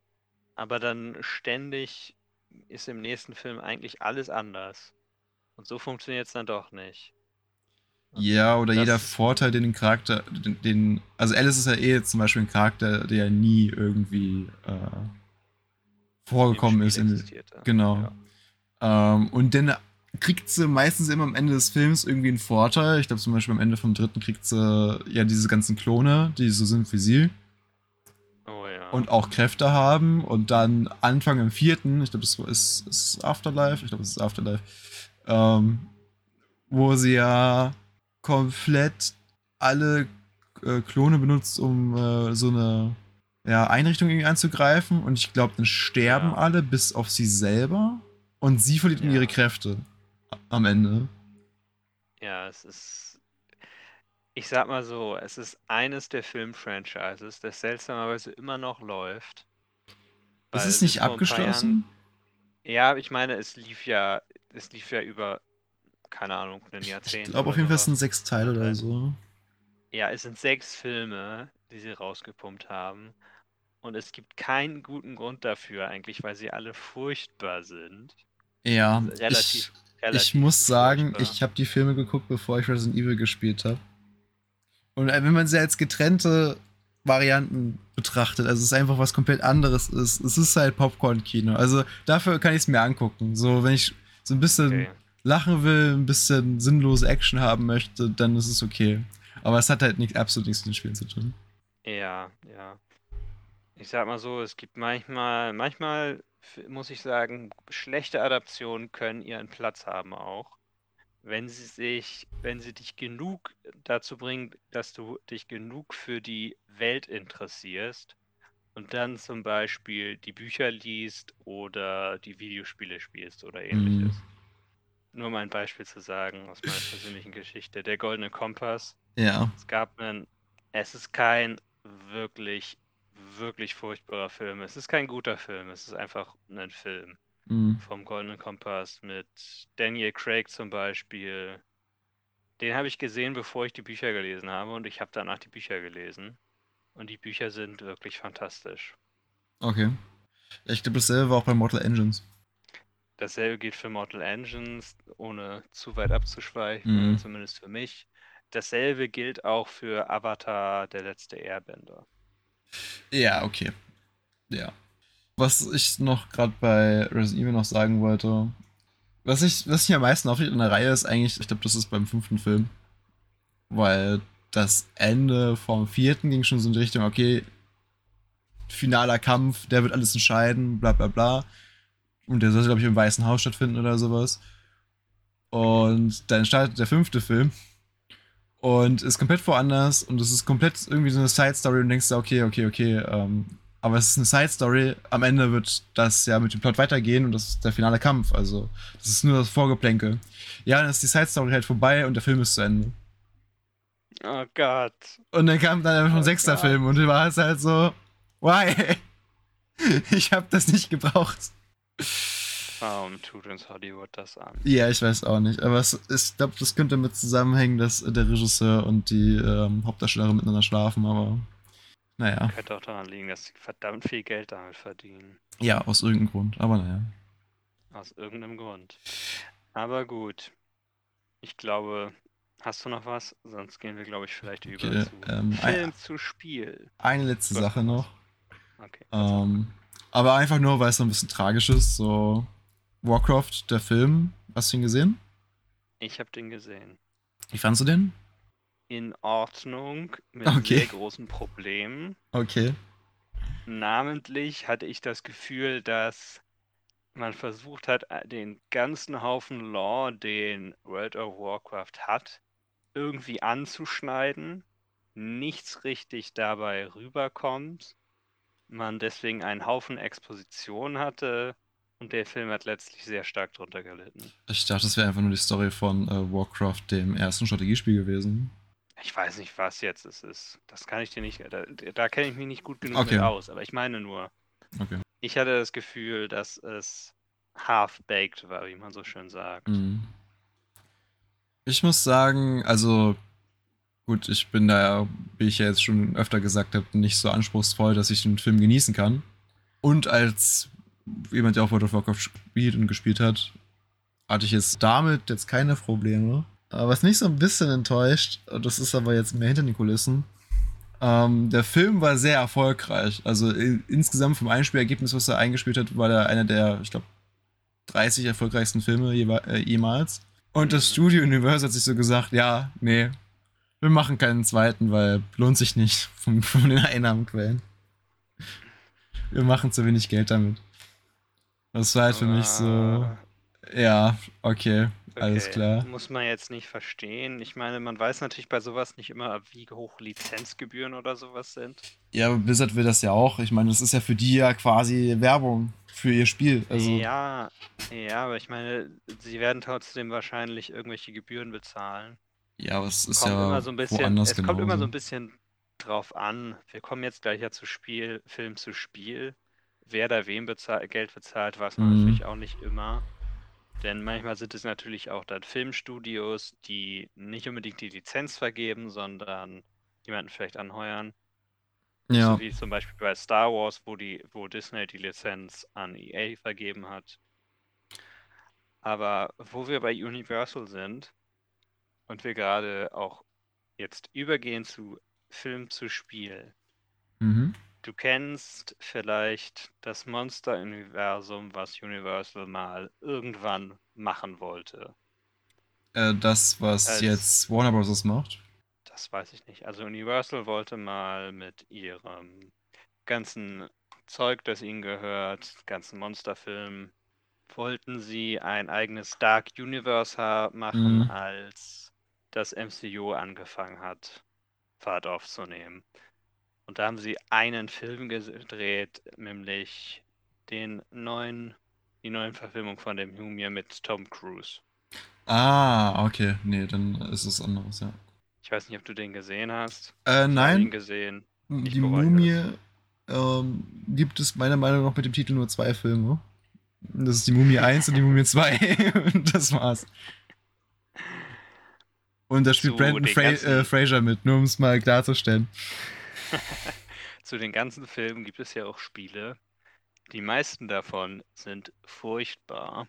aber dann ständig ist im nächsten Film eigentlich alles anders. Und so funktioniert es dann doch nicht. Und Ja, oder jeder Vorteil, den den Charakter, den, den, also Alice ist ja eh zum Beispiel ein Charakter, der nie irgendwie äh, vorgekommen ist. In, genau. Ja. Ähm, und dann kriegt sie meistens immer am Ende des Films irgendwie einen Vorteil. Ich glaube zum Beispiel am Ende vom dritten kriegt sie ja diese ganzen Klone, die so sind wie sie Oh ja. und auch Kräfte haben. Und dann Anfang im vierten, ich glaube, das ist, ist Afterlife, ich glaube, es ist Afterlife, ähm, wo sie ja komplett alle äh, Klone benutzt, um äh, so eine ja, Einrichtung irgendwie anzugreifen. Und ich glaube, dann sterben Ja. alle, bis auf sie selber. Und sie verliert Ja. ihre Kräfte am Ende. Ja, es ist. Ich sag mal so, es ist eines der Film-Franchises, das seltsamerweise immer noch läuft. Ist es nicht abgeschlossen? Jahren, ja, ich meine, es lief ja, es lief ja über, keine Ahnung, ein Ich Jahrzehnt. glaube, auf jeden Fall sind sechs Teile oder so. Ja, es sind sechs Filme, die sie rausgepumpt haben. Und es gibt keinen guten Grund dafür, eigentlich, weil sie alle furchtbar sind. Ja, Also relativ, ich, relativ ich muss sagen, furchtbar. ich habe die Filme geguckt, bevor ich Resident Evil gespielt habe. Und äh, wenn man sie als getrennte Varianten betrachtet, also es ist einfach was komplett anderes ist, es ist halt Popcorn-Kino. Also dafür kann ich es mir angucken. So, wenn ich so ein bisschen Okay. lachen will, ein bisschen sinnlose Action haben möchte, dann ist es okay. Aber es hat halt nicht, absolut nichts mit den Spielen zu tun. Ja, ja. Ich sag mal so, es gibt manchmal, manchmal f- muss ich sagen, schlechte Adaptionen können ihren Platz haben auch. Wenn sie sich, wenn sie dich genug dazu bringen, dass du dich genug für die Welt interessierst und dann zum Beispiel die Bücher liest oder die Videospiele spielst oder ähnliches. Nur um ein Beispiel zu sagen aus meiner persönlichen Geschichte. Der Goldene Kompass. Ja. Es gab einen, es ist kein wirklich, wirklich furchtbarer Film. Es ist kein guter Film. Es ist einfach ein Film Mhm. vom Goldenen Kompass mit Daniel Craig zum Beispiel. Den habe ich gesehen, bevor ich die Bücher gelesen habe und ich habe danach die Bücher gelesen. Und die Bücher sind wirklich fantastisch. Okay. Ich glaube, dasselbe war auch bei Mortal Engines. Dasselbe gilt für Mortal Engines, ohne zu weit abzuschweifen, Mhm. zumindest für mich. Dasselbe gilt auch für Avatar, der letzte Airbender. Ja, okay. Ja. Was ich noch gerade bei Resident Evil noch sagen wollte, was ich, was mich am meisten aufregt in der Reihe ist eigentlich, ich glaube, das ist beim fünften Film, weil das Ende vom vierten ging schon so in die Richtung, okay, finaler Kampf, der wird alles entscheiden, bla bla bla. Und der sollte, glaube ich, im Weißen Haus stattfinden oder sowas. Und dann startet der fünfte Film und ist komplett woanders und es ist komplett irgendwie so eine Side-Story und denkst du, okay, okay, okay, ähm, aber es ist eine Side-Story. Am Ende wird das ja mit dem Plot weitergehen und das ist der finale Kampf. Also, das ist nur das Vorgeplänkel. Ja, dann ist die Side-Story halt vorbei und der Film ist zu Ende. Oh Gott. Und dann kam dann einfach ein Oh sechster Gott. Film und du warst halt so, why? [LAUGHS] Ich hab das nicht gebraucht. Warum tut uns Hollywood das an? Ja, ich weiß auch nicht. Aber es, ich glaube, das könnte damit zusammenhängen, dass der Regisseur und die ähm, Hauptdarstellerin miteinander schlafen, aber naja. Könnte auch daran liegen, dass sie verdammt viel Geld damit verdienen. Ja, aus irgendeinem Grund, aber naja. Aus irgendeinem Grund. Aber gut. Ich glaube, hast du noch was? Sonst gehen wir, glaube ich, vielleicht über Okay, zu ähm, Film zu Spiel. Eine letzte. Sache noch. Okay. Ähm, aber einfach nur, weil es so ein bisschen tragisch ist. So, Warcraft, der Film, hast du ihn gesehen? Ich habe den gesehen. Wie fandst du den? In Ordnung, mit Okay. sehr großen Problemen. Okay. Namentlich hatte ich das Gefühl, dass man versucht hat, äh, den ganzen Haufen Lore, den World of Warcraft hat, irgendwie anzuschneiden, nichts richtig dabei rüberkommt, man deswegen einen Haufen Exposition hatte und der Film hat letztlich sehr stark drunter gelitten. Ich dachte, das wäre einfach nur die Story von äh, Warcraft, dem ersten Strategiespiel gewesen. Ich weiß nicht, was jetzt es ist. Das kann ich dir nicht, da, da kenne ich mich nicht gut genug Okay. mit aus, aber ich meine nur, Okay. Ich hatte das Gefühl, dass es half-baked war, wie man so schön sagt. Mhm. Ich muss sagen, also gut, ich bin da, wie ich ja jetzt schon öfter gesagt habe, nicht so anspruchsvoll, dass ich den Film genießen kann. Und als jemand, der auch World of Warcraft spielt und gespielt hat, hatte ich jetzt damit jetzt keine Probleme. Aber was mich so ein bisschen enttäuscht, das ist aber jetzt mehr hinter den Kulissen, ähm, der Film war sehr erfolgreich. Also in, insgesamt vom Einspielergebnis, was er eingespielt hat, war er einer der, ich glaube, 30 erfolgreichsten Filme jewe- äh, jemals. Und das. Studio Universal hat sich so gesagt, ja, nee, wir machen keinen zweiten, weil lohnt sich nicht [LAUGHS] von, von den Einnahmenquellen. Wir machen zu wenig Geld damit. Das war halt für mich so, Aber ja, okay. Alles Okay, klar. Muss man jetzt nicht verstehen. Ich meine, man weiß natürlich bei sowas nicht immer, wie hoch Lizenzgebühren oder sowas sind. Ja, aber Blizzard will das ja auch. Ich meine, das ist ja für die ja quasi Werbung für ihr Spiel. Also, Ja, ja, aber ich meine, sie werden trotzdem wahrscheinlich irgendwelche Gebühren bezahlen. ja, aber es ist Kommt ja immer so ein bisschen, es kommt immer so ein bisschen drauf an. Wir kommen jetzt gleich ja zu Spiel, Film zu Spiel. Wer da wem bezahl Geld bezahlt, weiß man Mhm. natürlich auch nicht immer. Denn manchmal sind es natürlich auch dann Filmstudios, die nicht unbedingt die Lizenz vergeben, sondern jemanden vielleicht anheuern. Ja, So wie zum Beispiel bei Star Wars, wo, die, wo Disney die Lizenz an EA vergeben hat. Aber wo wir bei Universal sind und wir gerade auch jetzt übergehen zu Film zu Spiel. mhm. Du kennst vielleicht das Monster-Universum, was Universal mal irgendwann machen wollte. Äh, das, was Als- jetzt Warner Bros. macht. Das weiß ich nicht. Also Universal wollte mal mit ihrem ganzen Zeug, das ihnen gehört, ganzen Monsterfilm, wollten sie ein eigenes Dark Universe machen, Mhm. als das MCU angefangen hat, Fahrt aufzunehmen. Und da haben sie einen Film gedreht, nämlich den neuen, die neuen Verfilmung von dem Mumie mit Tom Cruise. Ah, okay. Nee, dann ist es anderes, ja. Ich weiß nicht, ob du den gesehen hast. Äh, Ich nein, gesehen. die bereue Mumie ähm, gibt es meiner Meinung nach mit dem Titel nur zwei Filme. Das ist die Mumie 1 und die Mumie 2. [LAUGHS] und das war's. Und da spielt Zu Brandon Fra äh, Fraser mit, nur um es mal klarzustellen. [LAUGHS] Zu den ganzen Filmen gibt es ja auch Spiele. Die meisten davon sind furchtbar.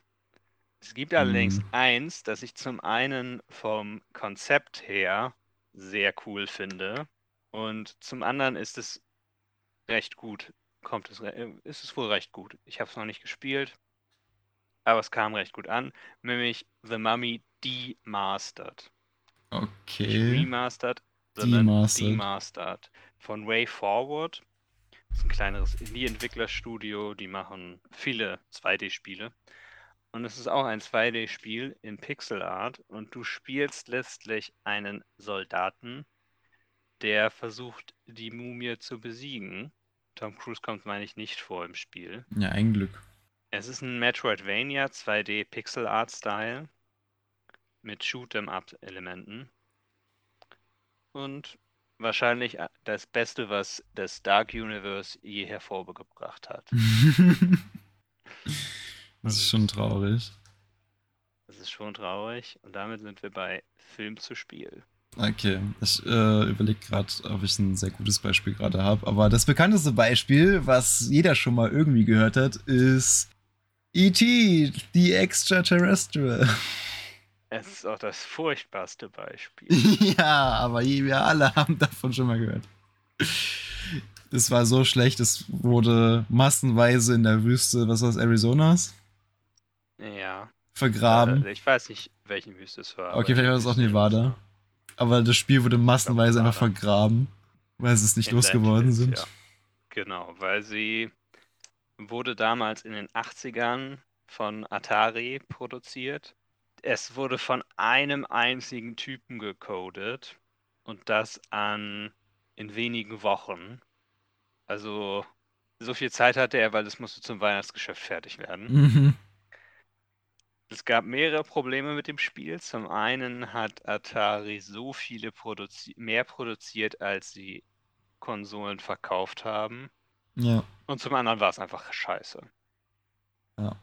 Es gibt allerdings Hm. eins, das ich zum einen vom Konzept her sehr cool finde und zum anderen ist es recht gut. Kommt es, äh, ist es wohl recht gut. Ich habe es noch nicht gespielt, aber es kam recht gut an, nämlich The Mummy Demastered. Okay. remastered, sondern Demastered. demastered. Von Way Forward. Das ist ein kleineres Indie-Entwicklerstudio, die machen viele 2D-Spiele. Und es ist auch ein 2D-Spiel in Pixel Art und du spielst letztlich einen Soldaten, der versucht, die Mumie zu besiegen. Tom Cruise kommt, meine ich, nicht vor im Spiel. Ja, ein Glück. Es ist ein Metroidvania 2D Pixel Art Style mit Shoot'em Up Elementen und wahrscheinlich äh, das Beste, was das Dark Universe je hervorgebracht hat. [LAUGHS] das ist schon traurig. Das ist schon traurig und damit sind wir bei Film zu Spiel. Okay, ich äh, überlege gerade, ob ich ein sehr gutes Beispiel gerade habe. Aber das bekannteste Beispiel, was jeder schon mal irgendwie gehört hat, ist E.T., The Extraterrestrial. [LAUGHS] Es ist auch das furchtbarste Beispiel. [LAUGHS] ja, aber wir alle [LAUGHS] haben davon schon mal gehört. Es war so schlecht, es wurde massenweise in der Wüste, was war das, Arizonas, Ja. vergraben. Äh, ich weiß nicht, welchen Wüste es war. Okay, vielleicht war das auch Nevada. Aber das Spiel wurde massenweise einfach vergraben, weil sie es nicht In losgeworden sind. Ja. Genau, weil sie wurde damals in den 80ern von Atari produziert. Es wurde von einem einzigen Typen gecodet und das an in wenigen Wochen. Also so viel Zeit hatte er, weil es musste zum Weihnachtsgeschäft fertig werden. Mhm. Es gab mehrere Probleme mit dem Spiel. Zum einen hat Atari so viele produzi mehr produziert, als sie Konsolen verkauft haben. Ja. Und zum anderen war es einfach scheiße. Ja.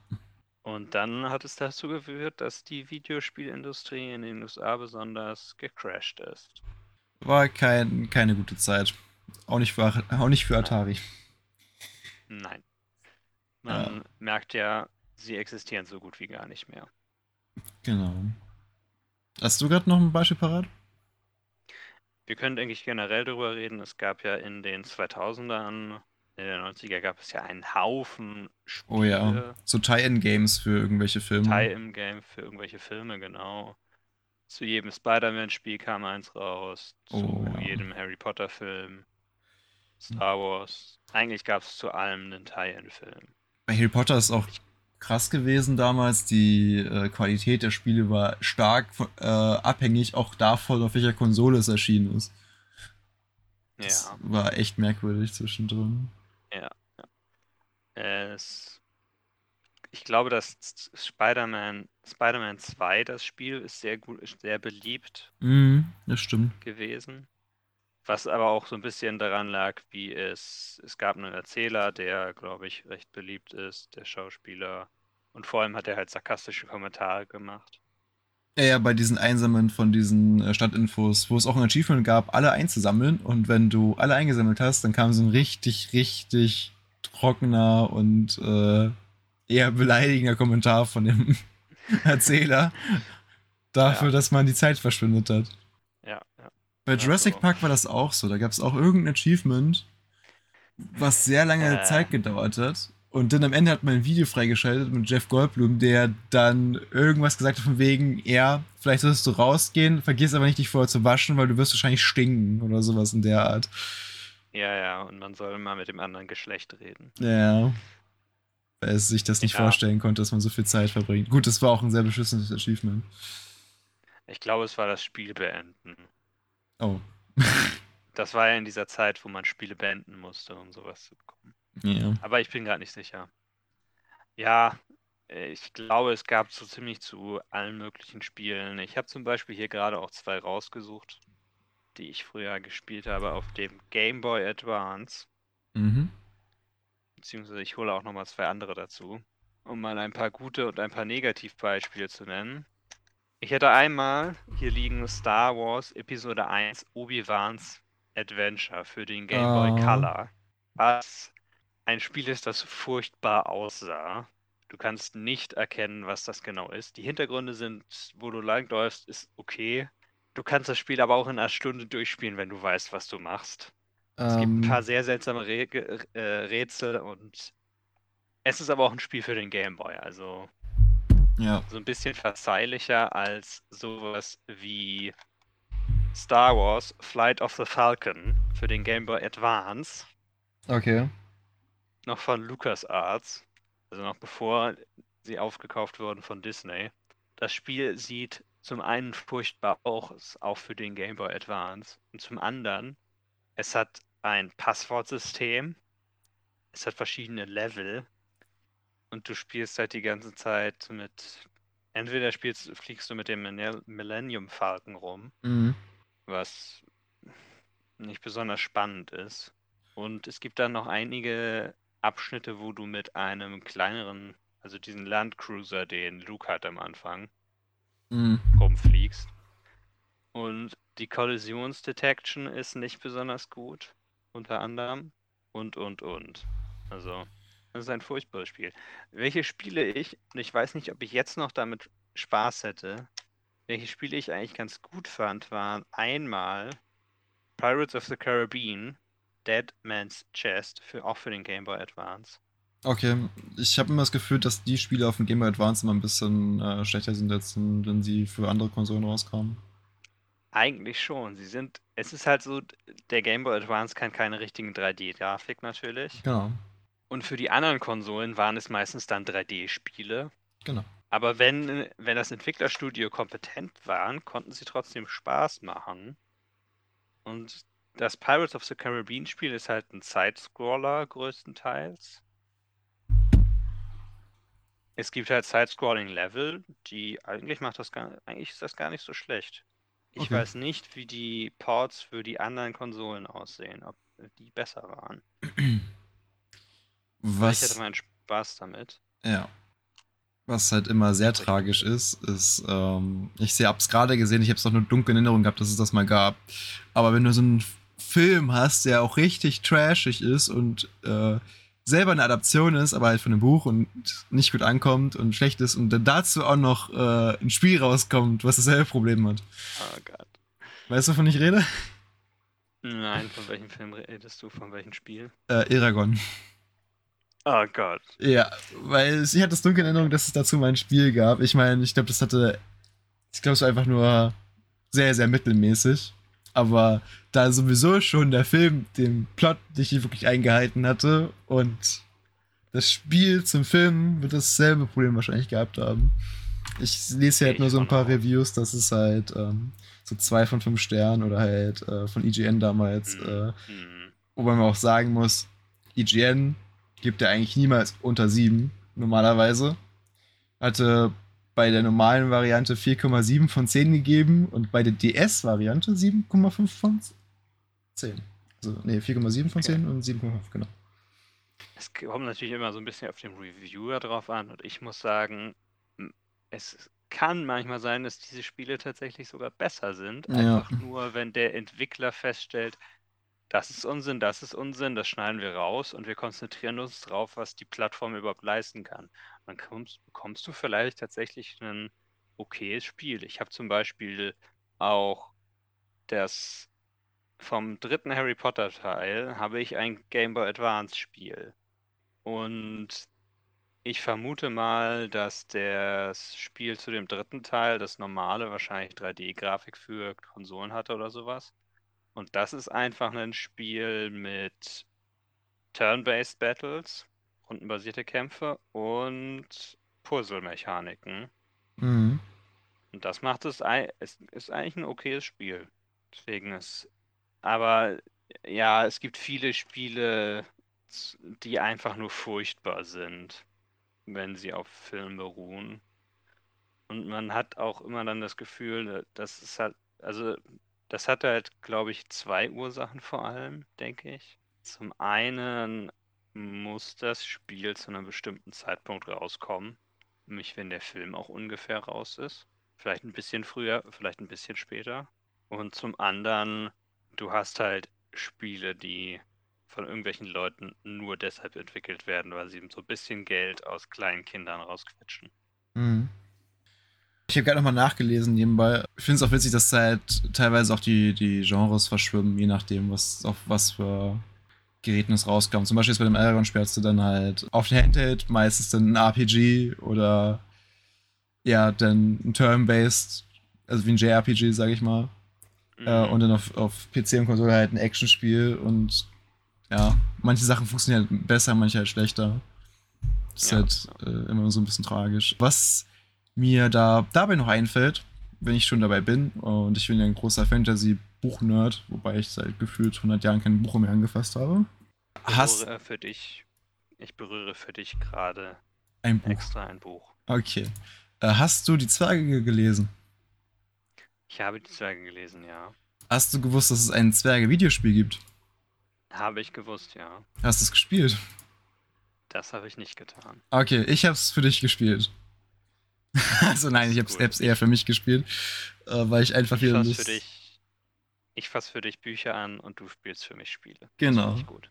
Und dann hat es dazu geführt, dass die Videospielindustrie in den USA besonders gecrashed ist. War kein, keine gute Zeit. Auch nicht für, auch nicht für Atari. Nein. Man merkt ja, sie existieren so gut wie gar nicht mehr. Genau. Hast du gerade noch ein Beispiel parat? Wir können, denke ich, generell darüber reden. Es gab ja in den 2000ern, in den 90er gab es ja einen Haufen Spiele. Oh ja. So Tie-In-Games für irgendwelche Filme. Tie-In-Game für irgendwelche Filme, genau. Zu jedem Spider-Man-Spiel kam eins raus, zu Oh, ja. jedem Harry Potter-Film, Star Wars. Eigentlich gab es zu allem einen Tie-In-Film. Bei Harry Potter ist auch krass gewesen damals. Die äh, Qualität der Spiele war stark äh, abhängig auch davon, auf welcher Konsole es erschienen ist. Das Ja. war echt merkwürdig zwischendrin. Es, ich glaube, dass Spider-Man Spider-Man 2, das Spiel, ist sehr gut, ist sehr beliebt Mhm, das stimmt. gewesen. Was aber auch so ein bisschen daran lag, wie es, es gab einen Erzähler, der, glaube ich, recht beliebt ist, der Schauspieler. Und vor allem hat er halt sarkastische Kommentare gemacht. Ja, ja, bei diesen Einsammeln von diesen äh, Stadtinfos, wo es auch ein Achievement gab, alle einzusammeln. Und wenn du alle eingesammelt hast, dann kam so ein richtig, richtig trockener und äh, eher beleidigender Kommentar von dem [LAUGHS] Erzähler dafür, Ja. dass man die Zeit verschwendet hat. Ja, ja. Bei Jurassic so. Park war das auch so. Da gab es auch irgendein Achievement, was sehr lange Äh. Zeit gedauert hat. Und dann am Ende hat man ein Video freigeschaltet mit Jeff Goldblum, der dann irgendwas gesagt hat von wegen, ja, vielleicht solltest du rausgehen, vergiss aber nicht, dich vorher zu waschen, weil du wirst wahrscheinlich stinken oder sowas in der Art. Ja, ja, und man soll mal mit dem anderen Geschlecht reden. Ja. Weil es sich das nicht Ja. vorstellen konnte, dass man so viel Zeit verbringt. Gut, das war auch ein sehr beschissenes Achievement. Ich glaube, es war das Spiel beenden. Oh. [LAUGHS] Das war ja in dieser Zeit, wo man Spiele beenden musste, um sowas zu bekommen. Ja. Aber ich bin gerade nicht sicher. Ja, äh, ich glaube, es gab so ziemlich zu allen möglichen Spielen. Ich habe zum Beispiel hier gerade auch zwei rausgesucht, die ich früher gespielt habe auf dem Game Boy Advance. Mhm. Beziehungsweise ich hole auch nochmal zwei andere dazu, um mal ein paar gute und ein paar Negativbeispiele zu nennen. Ich hätte einmal hier liegen Star Wars Episode 1 Obi-Wans Adventure für den Game Boy Oh. Color. Was ein Spiel ist, das furchtbar aussah. Du kannst nicht erkennen, was das genau ist. Die Hintergründe sind, wo du langläufst, ist okay. Du kannst das Spiel aber auch in einer Stunde durchspielen, wenn du weißt, was du machst. Es gibt ein Ähm, paar sehr seltsame Re äh, Rätsel und es ist aber auch ein Spiel für den Game Boy. Also ja. so ein bisschen verzeihlicher als sowas wie Star Wars Flight of the Falcon für den Game Boy Advance, Okay. noch von LucasArts, also noch bevor sie aufgekauft wurden von Disney. Das Spiel sieht zum einen furchtbar aus, auch für den Game Boy Advance, und zum anderen, es hat ein Passwortsystem, es hat verschiedene Level und du spielst halt die ganze Zeit mit, entweder spielst, fliegst du mit dem Millenn- Millennium Falcon rum, Mhm. was nicht besonders spannend ist. Und es gibt dann noch einige Abschnitte, wo du mit einem kleineren, also diesen Landcruiser, den Luke hat am Anfang, Mhm. rumfliegst. Und die Kollisionsdetection ist nicht besonders gut, unter anderem. Und, und, und. Also, das ist ein furchtbares Spiel. Welche Spiele ich, und ich weiß nicht, ob ich jetzt noch damit Spaß hätte, welche Spiele ich eigentlich ganz gut fand, waren einmal Pirates of the Caribbean, Dead Man's Chest, für, auch für den Game Boy Advance. Okay, ich habe immer das Gefühl, dass die Spiele auf dem Game Boy Advance immer ein bisschen äh, schlechter sind, als wenn sie für andere Konsolen rauskamen. Eigentlich schon. Sie sind, es ist halt so, der Game Boy Advance kann keine richtigen 3D-Grafik natürlich. Genau, Und für die anderen Konsolen waren es meistens dann 3D-Spiele. genau. Aber wenn, wenn das Entwicklerstudio kompetent waren, konnten sie trotzdem Spaß machen. Und das Pirates of the Caribbean Spiel ist halt ein Sidescroller größtenteils. Es gibt halt Side-Scrolling-Level, die eigentlich macht das gar, eigentlich ist das gar nicht so schlecht. Ich Okay. weiß nicht, wie die Ports für die anderen Konsolen aussehen, ob die besser waren. Ich Was, hätte meinen Spaß damit. ja. Was halt immer sehr Richtig. tragisch ist, ist, ähm, ich habe es gerade gesehen, ich habe es nur dunkel in Erinnerung gehabt, dass es das mal gab. Aber wenn du so einen Film hast, der auch richtig trashig ist und äh, selber eine Adaption ist, aber halt von einem Buch und nicht gut ankommt und schlecht ist und dann dazu auch noch äh, ein Spiel rauskommt, was dasselbe Problem hat. Oh Gott. Weißt du, wovon ich rede? Nein, von welchem Film redest du? Von welchem Spiel? Äh, Eragon. Oh Gott. Ja, weil ich hatte das dunkel in Erinnerung, dass es dazu mal ein Spiel gab. Ich meine, ich glaube, das hatte. Ich glaube, es war einfach nur sehr, sehr mittelmäßig. Aber da sowieso schon der Film den Plot nicht wirklich eingehalten hatte und das Spiel zum Film wird dasselbe Problem wahrscheinlich gehabt haben. Ich lese halt Gehe nur ich so ein paar aus. Reviews, dass es halt ähm, so zwei von fünf Sternen oder halt äh, von IGN damals, Hm, äh, hm. wobei man auch sagen muss, IGN gibt ja eigentlich niemals unter sieben normalerweise. Hatte bei der normalen Variante 4,7 von 10 gegeben und bei der DS-Variante 7,5 von 10. Also, nee, 4,7 von Okay. 10 und 7,5, genau. Es kommt natürlich immer so ein bisschen auf den Reviewer drauf an und ich muss sagen, es kann manchmal sein, dass diese Spiele tatsächlich sogar besser sind. Ja. Einfach nur, wenn der Entwickler feststellt, das ist Unsinn, das ist Unsinn, das schneiden wir raus und wir konzentrieren uns drauf, was die Plattform überhaupt leisten kann. Dann kommst, bekommst du vielleicht tatsächlich ein okayes Spiel. Ich habe zum Beispiel auch das vom dritten Harry Potter Teil habe ich ein Game Boy Advance Spiel. Und ich vermute mal, dass das Spiel zu dem dritten Teil, das normale, wahrscheinlich 3D-Grafik für Konsolen hatte oder sowas. Und das ist einfach ein Spiel mit Turn-Based Battles, rundenbasierte Kämpfe und Puzzle-Mechaniken. Mhm. Und das macht es, es ist eigentlich ein okayes Spiel. Deswegen ist, aber ja, es gibt viele Spiele, die einfach nur furchtbar sind, wenn sie auf Film beruhen. Und man hat auch immer dann das Gefühl, dass es halt, also das hat halt, glaube ich, zwei Ursachen vor allem, denke ich. Zum einen muss das Spiel zu einem bestimmten Zeitpunkt rauskommen, nämlich wenn der Film auch ungefähr raus ist. Vielleicht ein bisschen früher, vielleicht ein bisschen später. Und zum anderen, du hast halt Spiele, die von irgendwelchen Leuten nur deshalb entwickelt werden, weil sie so ein bisschen Geld aus kleinen Kindern rausquetschen. Mhm. Ich habe gerade nochmal nachgelesen nebenbei. Ich finde es auch witzig, dass halt teilweise auch die, die Genres verschwimmen, je nachdem, was auf was für Geräten es rauskam. Zum Beispiel jetzt bei dem Aragon-Spiel hast du dann halt auf der Handheld meistens dann ein RPG oder ja, dann ein Turn-Based, also wie ein JRPG, sage ich mal. Äh, Mhm. und dann auf, auf PC und Konsole halt ein Actionspiel und ja, manche Sachen funktionieren halt besser, manche halt schlechter. Das ist Ja, halt äh, immer so ein bisschen tragisch. Was mir da dabei noch einfällt, wenn ich schon dabei bin, und ich bin ja ein großer Fantasy-Buch-Nerd, wobei ich seit gefühlt 100 Jahren kein Buch mehr angefasst habe. Hast berühre für dich, ich berühre für dich gerade ein Buch. extra ein Buch. Okay. Äh, hast du die Zwerge gelesen? Ich habe die Zwerge gelesen, ja. Hast du gewusst, dass es ein Zwerge-Videospiel gibt? Habe ich gewusst, ja. Hast du es gespielt? Das habe ich nicht getan. Okay, ich hab's für dich gespielt. [LAUGHS] also nein, ich Gut. hab's eher für mich gespielt, äh, weil ich einfach Ich wieder fasse Lust... für dich, ich fasse für dich Bücher an und du spielst für mich Spiele. Das Genau. ich gut.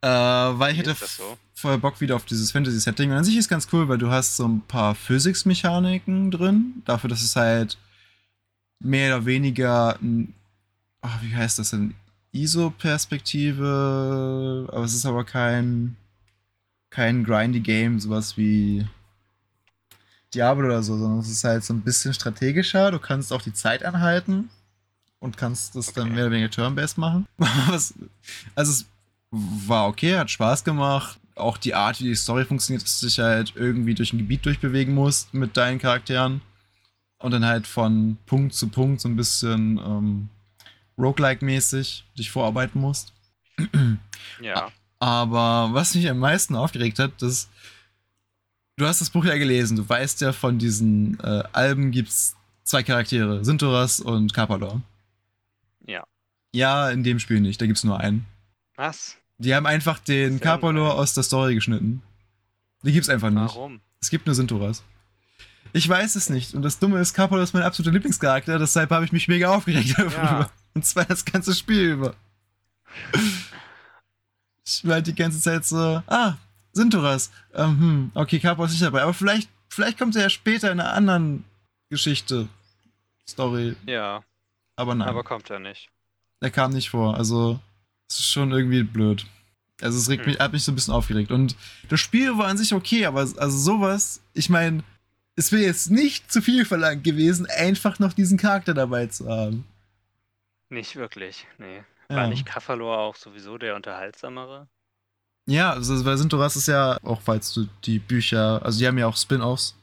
Äh, weil ich Wie hätte das so? voll Bock wieder auf dieses Fantasy-Setting. Und an sich ist ganz cool, weil du hast so ein paar Physics-Mechaniken drin. Dafür, dass es halt mehr oder weniger, ein, ach, wie heißt das denn? ISO-Perspektive, aber es ist aber kein, kein grindy Game, sowas wie Diablo oder so, sondern es ist halt so ein bisschen strategischer. Du kannst auch die Zeit anhalten und kannst das dann Okay. mehr oder weniger turn-based machen. [LAUGHS] Also es war okay, hat Spaß gemacht. Auch die Art, wie die Story funktioniert, dass du dich halt irgendwie durch ein Gebiet durchbewegen musst mit deinen Charakteren und dann halt von Punkt zu Punkt so ein bisschen ähm, roguelike-mäßig dich vorarbeiten musst. [CLEARS THROAT] Ja. Aber was mich am meisten aufgeregt hat, dass du hast das Buch ja gelesen, du weißt ja von diesen äh, Alben gibt's zwei Charaktere, Sintoras und Carpador. Ja. Ja, in dem Spiel nicht, da gibt's nur einen. Was? Die haben einfach den Carpador aus der Story geschnitten. Die gibt's einfach nicht. Warum? Es gibt nur Sintoras. Ich weiß es nicht. Und das Dumme ist, Carpador ist mein absoluter Lieblingscharakter, deshalb habe ich mich mega aufgeregt darüber. Ja. Und zwar das ganze Spiel über. Ich war halt die ganze Zeit so, ah, Sintoras. Ähm, hm, okay, Carpador ist nicht dabei. Aber vielleicht, vielleicht kommt er ja später in einer anderen Geschichte, Story. Ja, Aber nein, aber kommt er nicht. er kam nicht vor. Also, es ist schon irgendwie blöd. Also, es regt Hm. mich, hat mich so ein bisschen aufgeregt. Und das Spiel war an sich okay, aber also sowas, ich meine, es wäre jetzt nicht zu viel verlangt gewesen, einfach noch diesen Charakter dabei zu haben. Nicht wirklich, nee. Ja. War nicht Kaffalor auch sowieso der unterhaltsamere? Ja, also bei Sintoras ist ja, auch falls du die Bücher, also die haben ja auch Spin-Offs,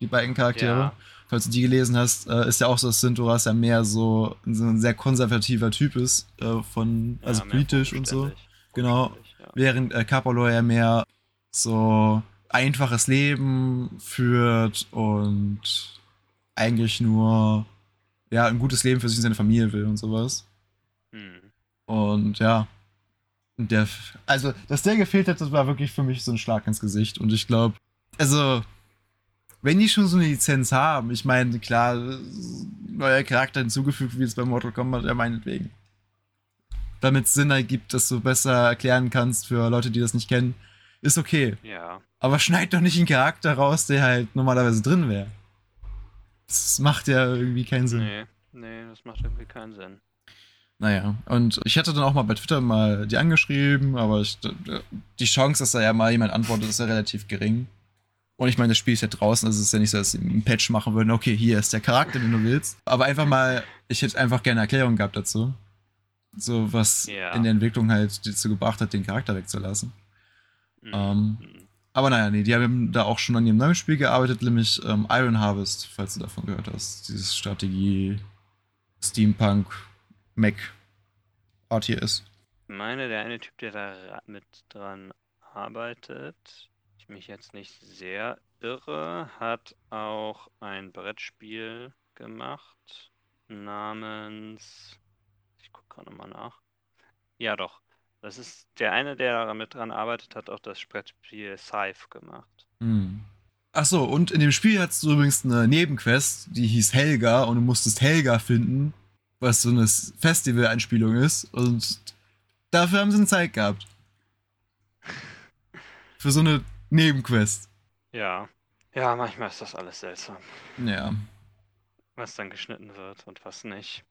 die beiden Charaktere. Ja. Falls du die gelesen hast, äh, ist ja auch so, dass Sintoras ja mehr so, ein sehr konservativer Typ ist, äh, von, also Ja, politisch und so. Genau. Ja. Während äh, Capolo ja mehr so einfaches Leben führt und eigentlich nur ja, ein gutes Leben für sich und seine Familie will und sowas. Hm. Und ja. Der, also, dass der gefehlt hat, das war wirklich für mich so ein Schlag ins Gesicht. Und ich glaube, also, wenn die schon so eine Lizenz haben, ich meine, klar, neuer Charakter hinzugefügt, wie es bei Mortal Kombat, ja, meinetwegen. Damit es Sinn ergibt, dass du besser erklären kannst für Leute, die das nicht kennen, ist okay. Ja. Aber schneid doch nicht einen Charakter raus, der halt normalerweise drin wäre. Das macht ja irgendwie keinen Sinn. Nee, nee, das macht irgendwie keinen Sinn. Naja, und ich hatte dann auch mal bei Twitter mal die angeschrieben, aber ich, die Chance, dass da ja mal jemand antwortet, ist ja relativ gering. Und ich meine, das Spiel ist ja draußen, also es ist ja nicht so, dass sie einen Patch machen würden, okay, hier ist der Charakter, den du willst. Aber einfach mal, ich hätte einfach gerne eine Erklärung gehabt dazu. So, was Ja. in der Entwicklung halt dazu gebracht hat, den Charakter wegzulassen. Hm. Ähm, Hm. Aber naja, nee, die haben da auch schon an ihrem neuen Spiel gearbeitet, nämlich ähm, Iron Harvest, falls du davon gehört hast. Dieses Strategie, Steampunk, Mac, RTS. Ich meine, der eine Typ, der da mit dran arbeitet, ich mich jetzt nicht sehr irre, hat auch ein Brettspiel gemacht namens. Ich gucke gerade mal nach. Ja, doch. Das ist der eine, der da mit dran arbeitet, hat auch das Brettspiel Scythe gemacht. Hm. Ach so, und in dem Spiel hattest du übrigens eine Nebenquest, die hieß Helga und du musstest Helga finden, was so eine Festival-Anspielung ist. Und dafür haben sie eine Zeit gehabt. Für so eine Nebenquest. Ja. Ja, manchmal ist das alles seltsam, Ja. was dann geschnitten wird und was nicht.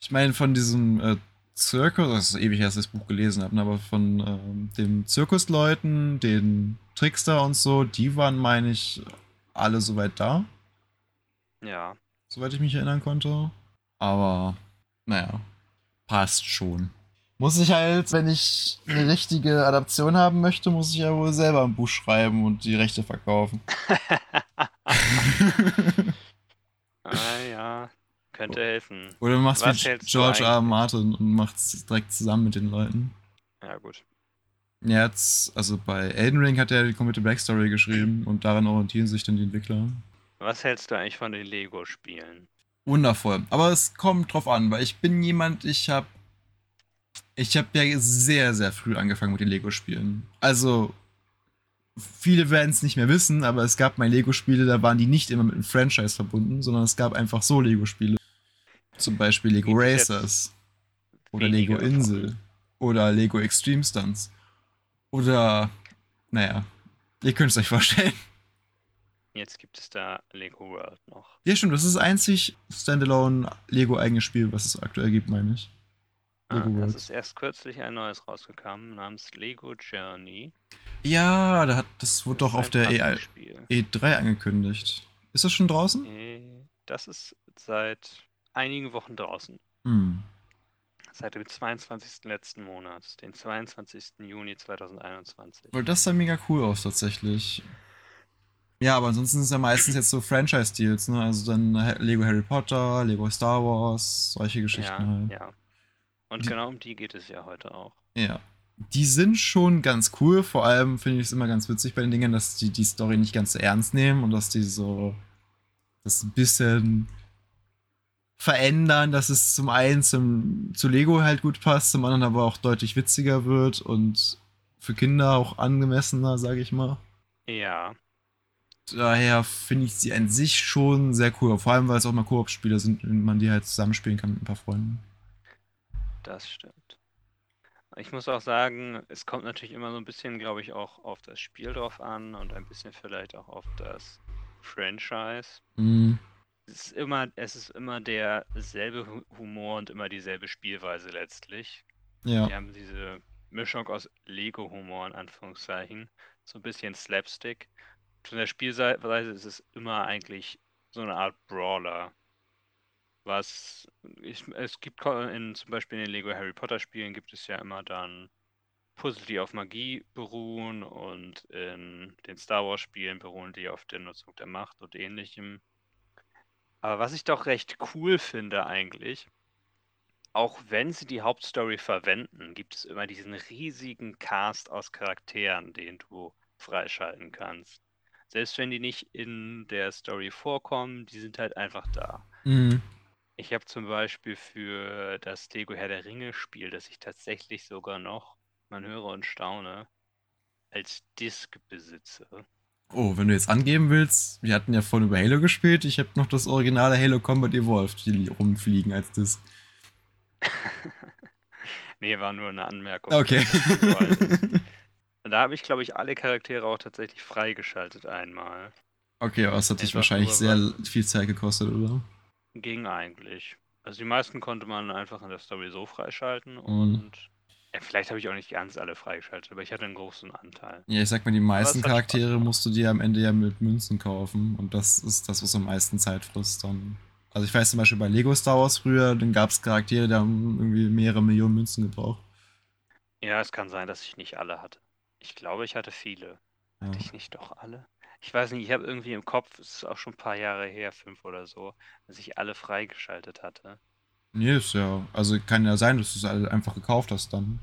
Ich meine, von diesem äh, Zirkus, das ist ewig dass ich das Buch gelesen habe, ne, aber von ähm, den Zirkusleuten, den Trickster und so, die waren, meine ich, alle soweit da, Ja. soweit ich mich erinnern konnte. Aber, naja, passt schon. Muss ich halt, wenn ich eine richtige Adaption haben möchte, muss ich ja wohl selber ein Buch schreiben und die Rechte verkaufen. [LAUGHS] [LAUGHS] ah ja, könnte helfen. Oder du machst Was wie George R. Martin und machst direkt zusammen mit den Leuten. Ja, gut. Ja, Jetzt, also bei Elden Ring hat er die komplette Backstory geschrieben und daran orientieren sich dann die Entwickler. Was hältst du eigentlich von den Lego-Spielen? Wundervoll. Aber es kommt drauf an, weil ich bin jemand, ich habe ich habe ja sehr, sehr früh angefangen mit den Lego-Spielen. Also, viele werden es nicht mehr wissen, aber es gab mal Lego-Spiele, da waren die nicht immer mit einem Franchise verbunden, sondern es gab einfach so Lego-Spiele. Zum Beispiel Lego Racers. Oder Lego Insel. Oder Lego Extreme Stunts. Oder, naja, ihr könnt es euch vorstellen. Jetzt gibt es da Lego World noch. Ja, stimmt, das ist das einzig Standalone Lego-eigenes Spiel, was es aktuell gibt, meine ich. Ah, Lego es World. ist erst kürzlich ein neues rausgekommen namens Lego Journey. Ja, da hat, das wurde doch Das auf ist ein der E Puzzlespiel. E3 angekündigt. Ist das schon draußen? Das ist seit einigen Wochen draußen. Hm. Seit dem 22. letzten Monat, den 22. Juni 2021. Weil das sah mega cool aus, tatsächlich. Ja, aber ansonsten sind es ja meistens jetzt so Franchise-Deals, ne? Also dann Lego Harry Potter, Lego Star Wars, solche Geschichten Ja, halt. ja. Und Die- genau um die geht es ja heute auch. Ja. Die sind schon ganz cool. Vor allem finde ich es immer ganz witzig bei den Dingen, dass die die Story nicht ganz so ernst nehmen und dass die so das ein bisschen verändern, dass es zum einen zum, zu Lego halt gut passt, zum anderen aber auch deutlich witziger wird und für Kinder auch angemessener, sage ich mal. Ja, Daher finde ich sie an sich schon sehr cool. Vor allem, weil es auch mal Koop-Spiele sind, wenn man die halt zusammenspielen kann mit ein paar Freunden. das stimmt. Ich muss auch sagen, es kommt natürlich immer so ein bisschen, glaube ich, auch auf das Spiel drauf an und ein bisschen vielleicht auch auf das Franchise. Mhm. Es ist immer, es ist immer derselbe Hu- Humor und immer dieselbe Spielweise letztlich. Ja. Wir haben diese Mischung aus Lego-Humor in Anführungszeichen, so ein bisschen Slapstick. Von der Spielweise ist es immer eigentlich so eine Art Brawler. Was ich, es gibt in, zum Beispiel in den Lego Harry Potter Spielen gibt es ja immer dann Puzzle, die auf Magie beruhen und in den Star Wars-Spielen beruhen die auf der Nutzung der Macht und ähnlichem. Aber was ich doch recht cool finde eigentlich, auch wenn sie die Hauptstory verwenden, gibt es immer diesen riesigen Cast aus Charakteren, den du freischalten kannst. Selbst wenn die nicht in der Story vorkommen, die sind halt einfach da. Mhm. Ich habe zum Beispiel für das Lego Herr der Ringe Spiel, das ich tatsächlich sogar noch, man höre und staune, als Disc besitze. Oh, wenn du jetzt angeben willst, wir hatten ja vorhin über Halo gespielt, ich habe noch das originale Halo Combat Evolved, die rumfliegen als Disc. [LAUGHS] nee, war nur eine Anmerkung. Okay. [LAUGHS] Da habe ich, glaube ich, alle Charaktere auch tatsächlich freigeschaltet einmal. Okay, aber es hat dich wahrscheinlich sehr viel Zeit gekostet, oder? Ging eigentlich. Also die meisten konnte man einfach in der Story so freischalten Mhm. und ja, vielleicht habe ich auch nicht ganz alle freigeschaltet, aber ich hatte einen großen Anteil. Ja, ich sag mal, die meisten Charaktere musst du dir am Ende ja mit Münzen kaufen und das ist das, was am meisten Zeit frisst dann. Also ich weiß zum Beispiel bei Lego Star Wars früher, dann gab es Charaktere, die haben irgendwie mehrere Millionen Münzen gebraucht. Ja, es kann sein, dass ich nicht alle hatte. Ich glaube, ich hatte viele. Ja. Hatte ich nicht doch alle? Ich weiß nicht, ich habe irgendwie im Kopf, es ist auch schon ein paar Jahre her, fünf oder so, dass ich alle freigeschaltet hatte. Nee, ist ja, also kann ja sein, dass du es alle einfach gekauft hast dann.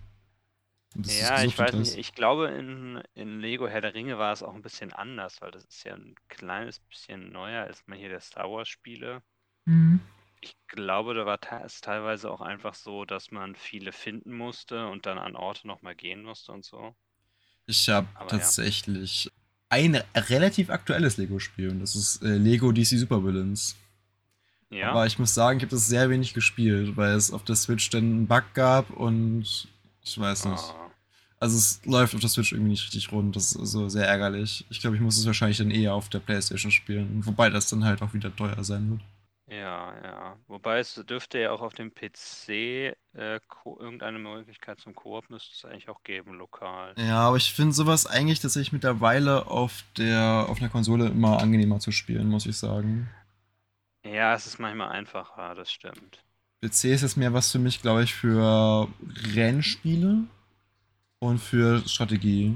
Ja, ich weiß nicht. hast. Ich glaube, in, in Lego Herr der Ringe war es auch ein bisschen anders, weil das ist ja ein kleines bisschen neuer als man hier der Star Wars Spiele. Mhm. Ich glaube, da war es teilweise auch einfach so, dass man viele finden musste und dann an Orte nochmal gehen musste und so. Ich habe Aber ja. tatsächlich ein relativ aktuelles Lego-Spiel und das ist äh, Lego DC Supervillains. Ja, Aber ich muss sagen, ich habe das sehr wenig gespielt, weil es auf der Switch dann einen Bug gab und ich weiß nicht. Ah, Also es läuft auf der Switch irgendwie nicht richtig rund. Das ist so sehr ärgerlich. Ich glaube, ich muss es wahrscheinlich dann eher auf der Playstation spielen. Wobei das dann halt auch wieder teuer sein wird. Ja, ja. Wobei es dürfte ja auch auf dem PC äh, ko- irgendeine Möglichkeit zum Koop müsste es eigentlich auch geben, lokal. Ja, aber ich finde sowas eigentlich tatsächlich mittlerweile auf der auf einer Konsole immer angenehmer zu spielen, muss ich sagen. Ja, es ist manchmal einfacher, das stimmt. PC ist jetzt mehr was für mich, glaube ich, für Rennspiele und für Strategie.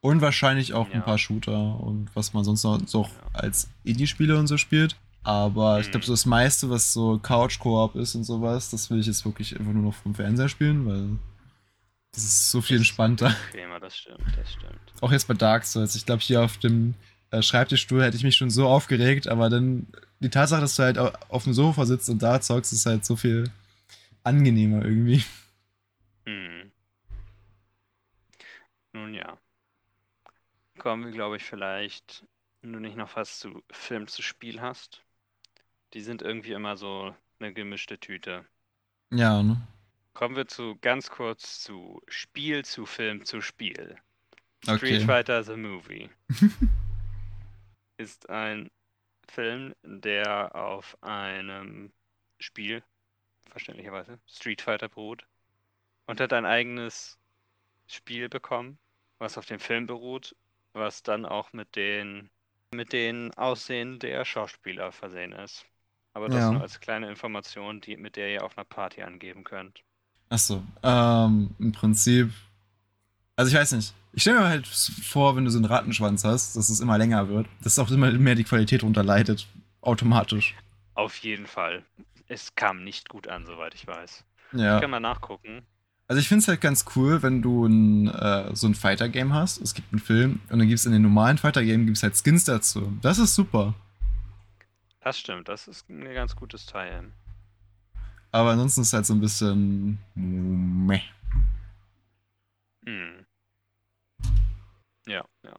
Und wahrscheinlich auch Ja. ein paar Shooter und was man sonst noch so Ja. als Indie-Spiele und so spielt. Aber ich Mhm. glaube, so das meiste, was so Couch-Koop ist und sowas, das will ich jetzt wirklich einfach nur noch vom Fernseher spielen, weil das ist so viel entspannter. Bequemer, das stimmt, das stimmt. Auch jetzt bei Dark Souls. Ich glaube, hier auf dem äh, Schreibtischstuhl hätte ich mich schon so aufgeregt, aber dann die Tatsache, dass du halt au- auf dem Sofa sitzt und da zockst, ist halt so viel angenehmer irgendwie. Hm. Nun ja. Kommen wir, glaube ich, vielleicht, wenn du nicht noch was zu Film zu Spiel hast. Die sind irgendwie immer so eine gemischte Tüte. Ja, ne? Kommen wir zu ganz kurz zu Spiel, zu Film, zu Spiel. Okay. Street Fighter The Movie [LAUGHS] ist ein Film, der auf einem Spiel, verständlicherweise, Street Fighter beruht und hat ein eigenes Spiel bekommen, was auf dem Film beruht, was dann auch mit den mit den Aussehen der Schauspieler versehen ist. Aber das Ja. nur als kleine Information, die, mit der ihr auf einer Party angeben könnt. Achso, ähm, im Prinzip. Also ich weiß nicht. Ich stelle mir halt vor, wenn du so einen Rattenschwanz hast, dass es immer länger wird, dass auch immer mehr die Qualität drunter leidet. Automatisch. Auf jeden Fall. Es kam nicht gut an, soweit ich weiß. Ja. Ich kann mal nachgucken. Also ich finde es halt ganz cool, wenn du ein, äh, so ein Fighter-Game hast. Es gibt einen Film und dann gibt es in den normalen Fighter-Game gibt's halt Skins dazu. Das ist super. Das stimmt, das ist ein ganz gutes Teil. Aber ansonsten ist es halt so ein bisschen. Meh. Hm. Ja, ja.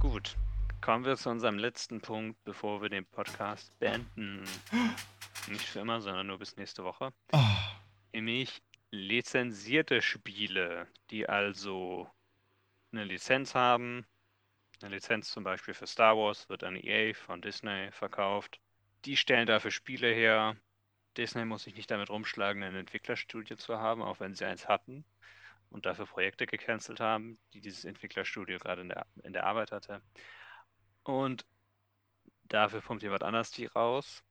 Gut. Kommen wir zu unserem letzten Punkt, bevor wir den Podcast beenden. [GASPS] Nicht für immer, sondern nur bis nächste Woche. Oh, Nämlich lizenzierte Spiele, die also eine Lizenz haben. Eine Lizenz zum Beispiel für Star Wars wird an EA von Disney verkauft. Die stellen dafür Spiele her. Disney muss sich nicht damit rumschlagen, ein Entwicklerstudio zu haben, auch wenn sie eins hatten und dafür Projekte gecancelt haben, die dieses Entwicklerstudio gerade in der, in der Arbeit hatte. Und dafür pumpt jemand anders die raus.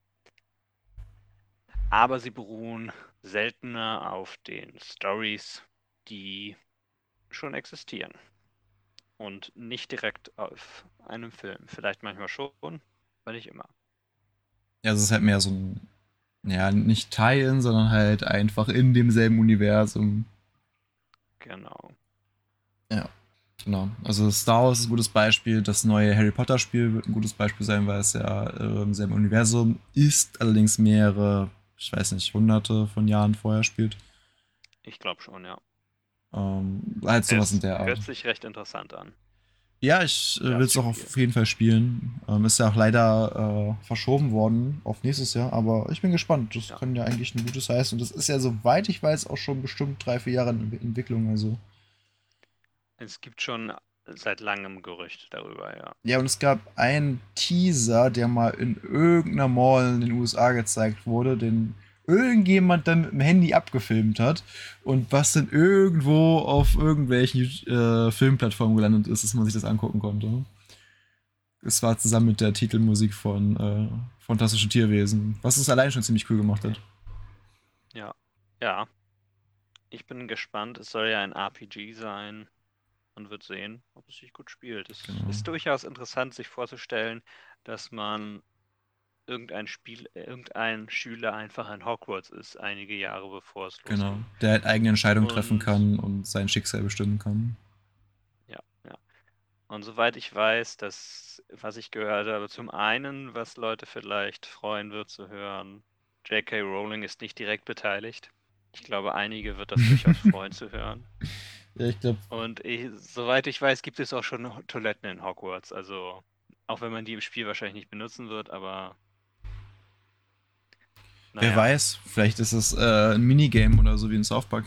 Aber sie beruhen seltener auf den Stories die schon existieren. Und nicht direkt auf einem Film. Vielleicht manchmal schon, aber nicht immer. Ja, es ist halt mehr so ein, ja, nicht teilen, sondern halt einfach in demselben Universum. Genau. Genau. Also Star Wars ist ein gutes Beispiel. Das neue Harry Potter Spiel wird ein gutes Beispiel sein, weil es ja äh, im selben Universum ist, allerdings mehrere, ich weiß nicht, hunderte von Jahren vorher spielt. Ich glaube schon, ja. Ähm, halt sowas in der Art. Hört sich recht interessant an. Ja, ich äh, will es auch auf jeden Fall spielen. Ähm, ist ja auch leider äh, verschoben worden auf nächstes Jahr, aber ich bin gespannt. Das Ja. kann ja eigentlich ein gutes heißen. Und das ist ja, soweit ich weiß, auch schon bestimmt drei, vier Jahre in Entwicklung. Also. Es gibt schon seit langem Gerücht darüber, ja. Ja, und es gab einen Teaser, der mal in irgendeiner Mall in den USA gezeigt wurde, den irgendjemand dann mit dem Handy abgefilmt hat und was dann irgendwo auf irgendwelchen äh, Filmplattformen gelandet ist, dass man sich das angucken konnte. Es war zusammen mit der Titelmusik von äh, Fantastische Tierwesen, was es allein schon ziemlich cool gemacht hat. Ja. Ich bin gespannt. Es soll ja ein RPG sein. Man wird sehen, ob es sich gut spielt. Es Genau. ist durchaus interessant, sich vorzustellen, dass man irgendein Spiel, äh, irgendein Schüler einfach in Hogwarts ist, einige Jahre bevor es losgeht. Genau. Der halt eigene Entscheidungen treffen kann und sein Schicksal bestimmen kann. Ja, ja. Und soweit ich weiß, dass, was ich gehört habe, zum einen, was Leute vielleicht freuen wird zu hören, J.K. Rowling ist nicht direkt beteiligt. Ich glaube, einige wird das durchaus [LAUGHS] freuen zu hören. Ja, ich glaube, Und ich, soweit ich weiß, gibt es auch schon Toiletten in Hogwarts. Also, auch wenn man die im Spiel wahrscheinlich nicht benutzen wird, aber. Wer naja. weiß, vielleicht ist es äh, ein Minigame oder so wie in South Park.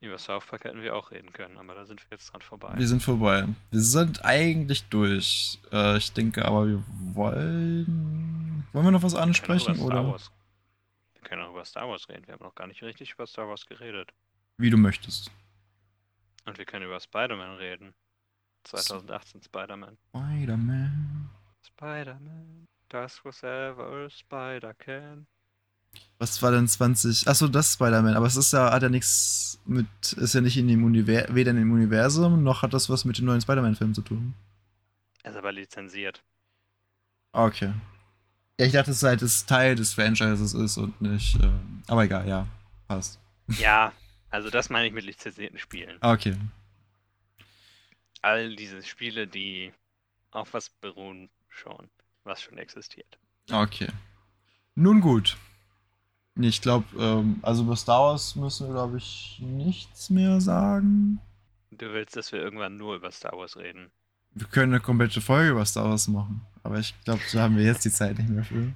Über South Park hätten wir auch reden können, aber da sind wir jetzt dran vorbei. Wir sind vorbei. Wir sind eigentlich durch. Äh, ich denke aber, wir wollen. Wollen wir noch was Wir ansprechen? Star Oder Wars. Wir können auch über Star Wars reden. Wir haben noch gar nicht richtig über Star Wars geredet. wie du möchtest. Und wir können über Spider-Man reden. 2018 Spider-Man. Spider-Man. Spider-Man. Das was ever a Spider can. Was war denn 20? Achso, das Spider-Man. Aber es ist ja, hat ja nichts mit. Ist ja nicht in dem Universum. Weder in dem Universum, noch hat das was mit dem neuen Spider-Man-Film zu tun. Er ist aber lizenziert. Okay. Ja, ich dachte, es halt das Teil des Franchises ist und nicht. Äh, aber egal, ja. Passt. Ja, also das meine ich mit lizenzierten Spielen. Okay. All diese Spiele, die auf was beruhen, schon, was schon existiert. Okay. Nun gut. Ich glaube, ähm, also über Star Wars müssen wir, glaube ich, nichts mehr sagen. Du willst, dass wir irgendwann nur über Star Wars reden. Wir können eine komplette Folge über Star Wars machen. Aber ich glaube, da haben wir jetzt die Zeit nicht mehr für.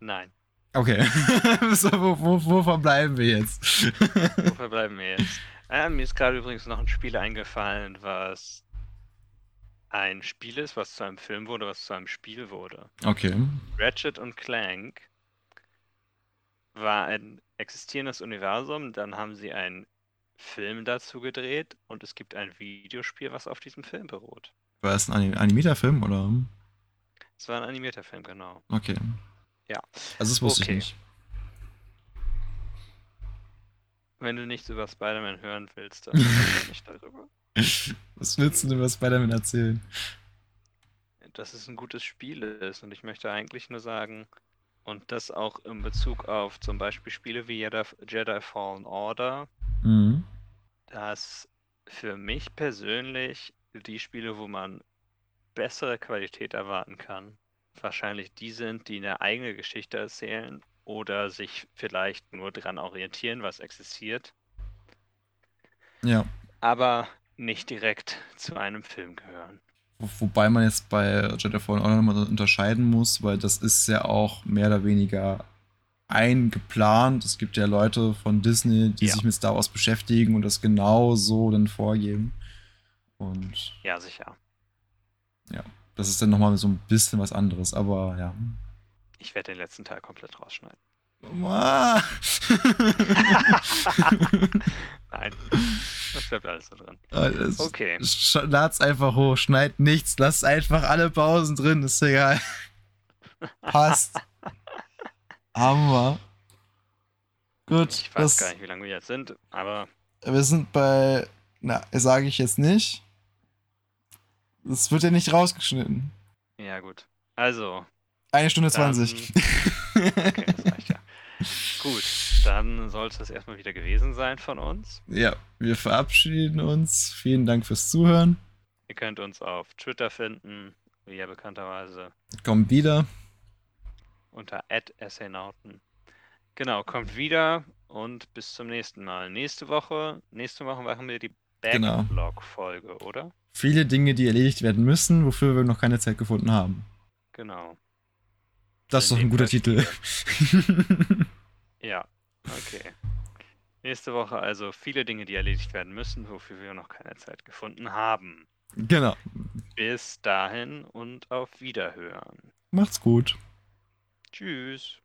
Nein. Okay. [LAUGHS] so, wo, wo, wo verbleiben wir jetzt? Wofür bleiben wir jetzt? Ah, mir ist gerade übrigens noch ein Spiel eingefallen, was ein Spiel ist, was zu einem Film wurde, was zu einem Spiel wurde. okay. Ratchet und Clank war ein existierendes Universum, dann haben sie einen Film dazu gedreht und es gibt ein Videospiel, was auf diesem Film beruht. War es ein Anim animierter Film oder? Es war ein animierter Film, genau. Okay. Ja. Also das wusste Okay. ich nicht. Wenn du nichts über Spider-Man hören willst, dann reden wir [LAUGHS] nicht darüber. [LAUGHS] Was willst du denn über Spider-Man erzählen? Dass es ein gutes Spiel ist und ich möchte eigentlich nur sagen, und das auch in Bezug auf zum Beispiel Spiele wie Jedi, Jedi Fallen Order, Mhm. dass für mich persönlich die Spiele, wo man bessere Qualität erwarten kann, wahrscheinlich die sind, die eine eigene Geschichte erzählen oder sich vielleicht nur daran orientieren, was existiert, Ja. aber nicht direkt zu einem Film gehören. Wo- Wobei man jetzt bei Jedi Fallen Order nochmal unterscheiden muss, weil das ist ja auch mehr oder weniger eingeplant. Es gibt ja Leute von Disney, die Ja. sich mit Star Wars beschäftigen und das genau so dann vorgeben. Und Ja, sicher. das ist dann nochmal so ein bisschen was anderes, aber ja. Ich werde den letzten Teil komplett rausschneiden. [LAUGHS] Nein, [LAUGHS] das bleibt alles so drin. Alles- Okay. Lad's einfach hoch, schneid nichts, lasst einfach alle Pausen drin, ist egal. [LAUGHS] Passt. Hammer. Gut, Ich weiß das, gar nicht, wie lange wir jetzt sind, aber wir sind bei, na, sage ich jetzt nicht. Das wird ja nicht rausgeschnitten. ja gut. Also, Eine Stunde 20. [LAUGHS] okay, das reicht ja. [LAUGHS] Gut, dann sollte es erstmal wieder gewesen sein von uns. ja, wir verabschieden uns. Vielen Dank fürs Zuhören. Ihr könnt uns auf Twitter finden, wie ja bekannterweise Kommt wieder. unter @essainauten. Genau, kommt wieder und bis zum nächsten Mal. Nächste Woche, nächste Woche machen wir die Genau. Backlog-Folge, oder? Viele Dinge, die erledigt werden müssen, wofür wir noch keine Zeit gefunden haben. Genau. Das ist doch ein guter Titel. [LAUGHS] Ja, okay. Nächste Woche also viele Dinge, die erledigt werden müssen, wofür wir noch keine Zeit gefunden haben. genau. Bis dahin und auf Wiederhören. Macht's gut. Tschüss.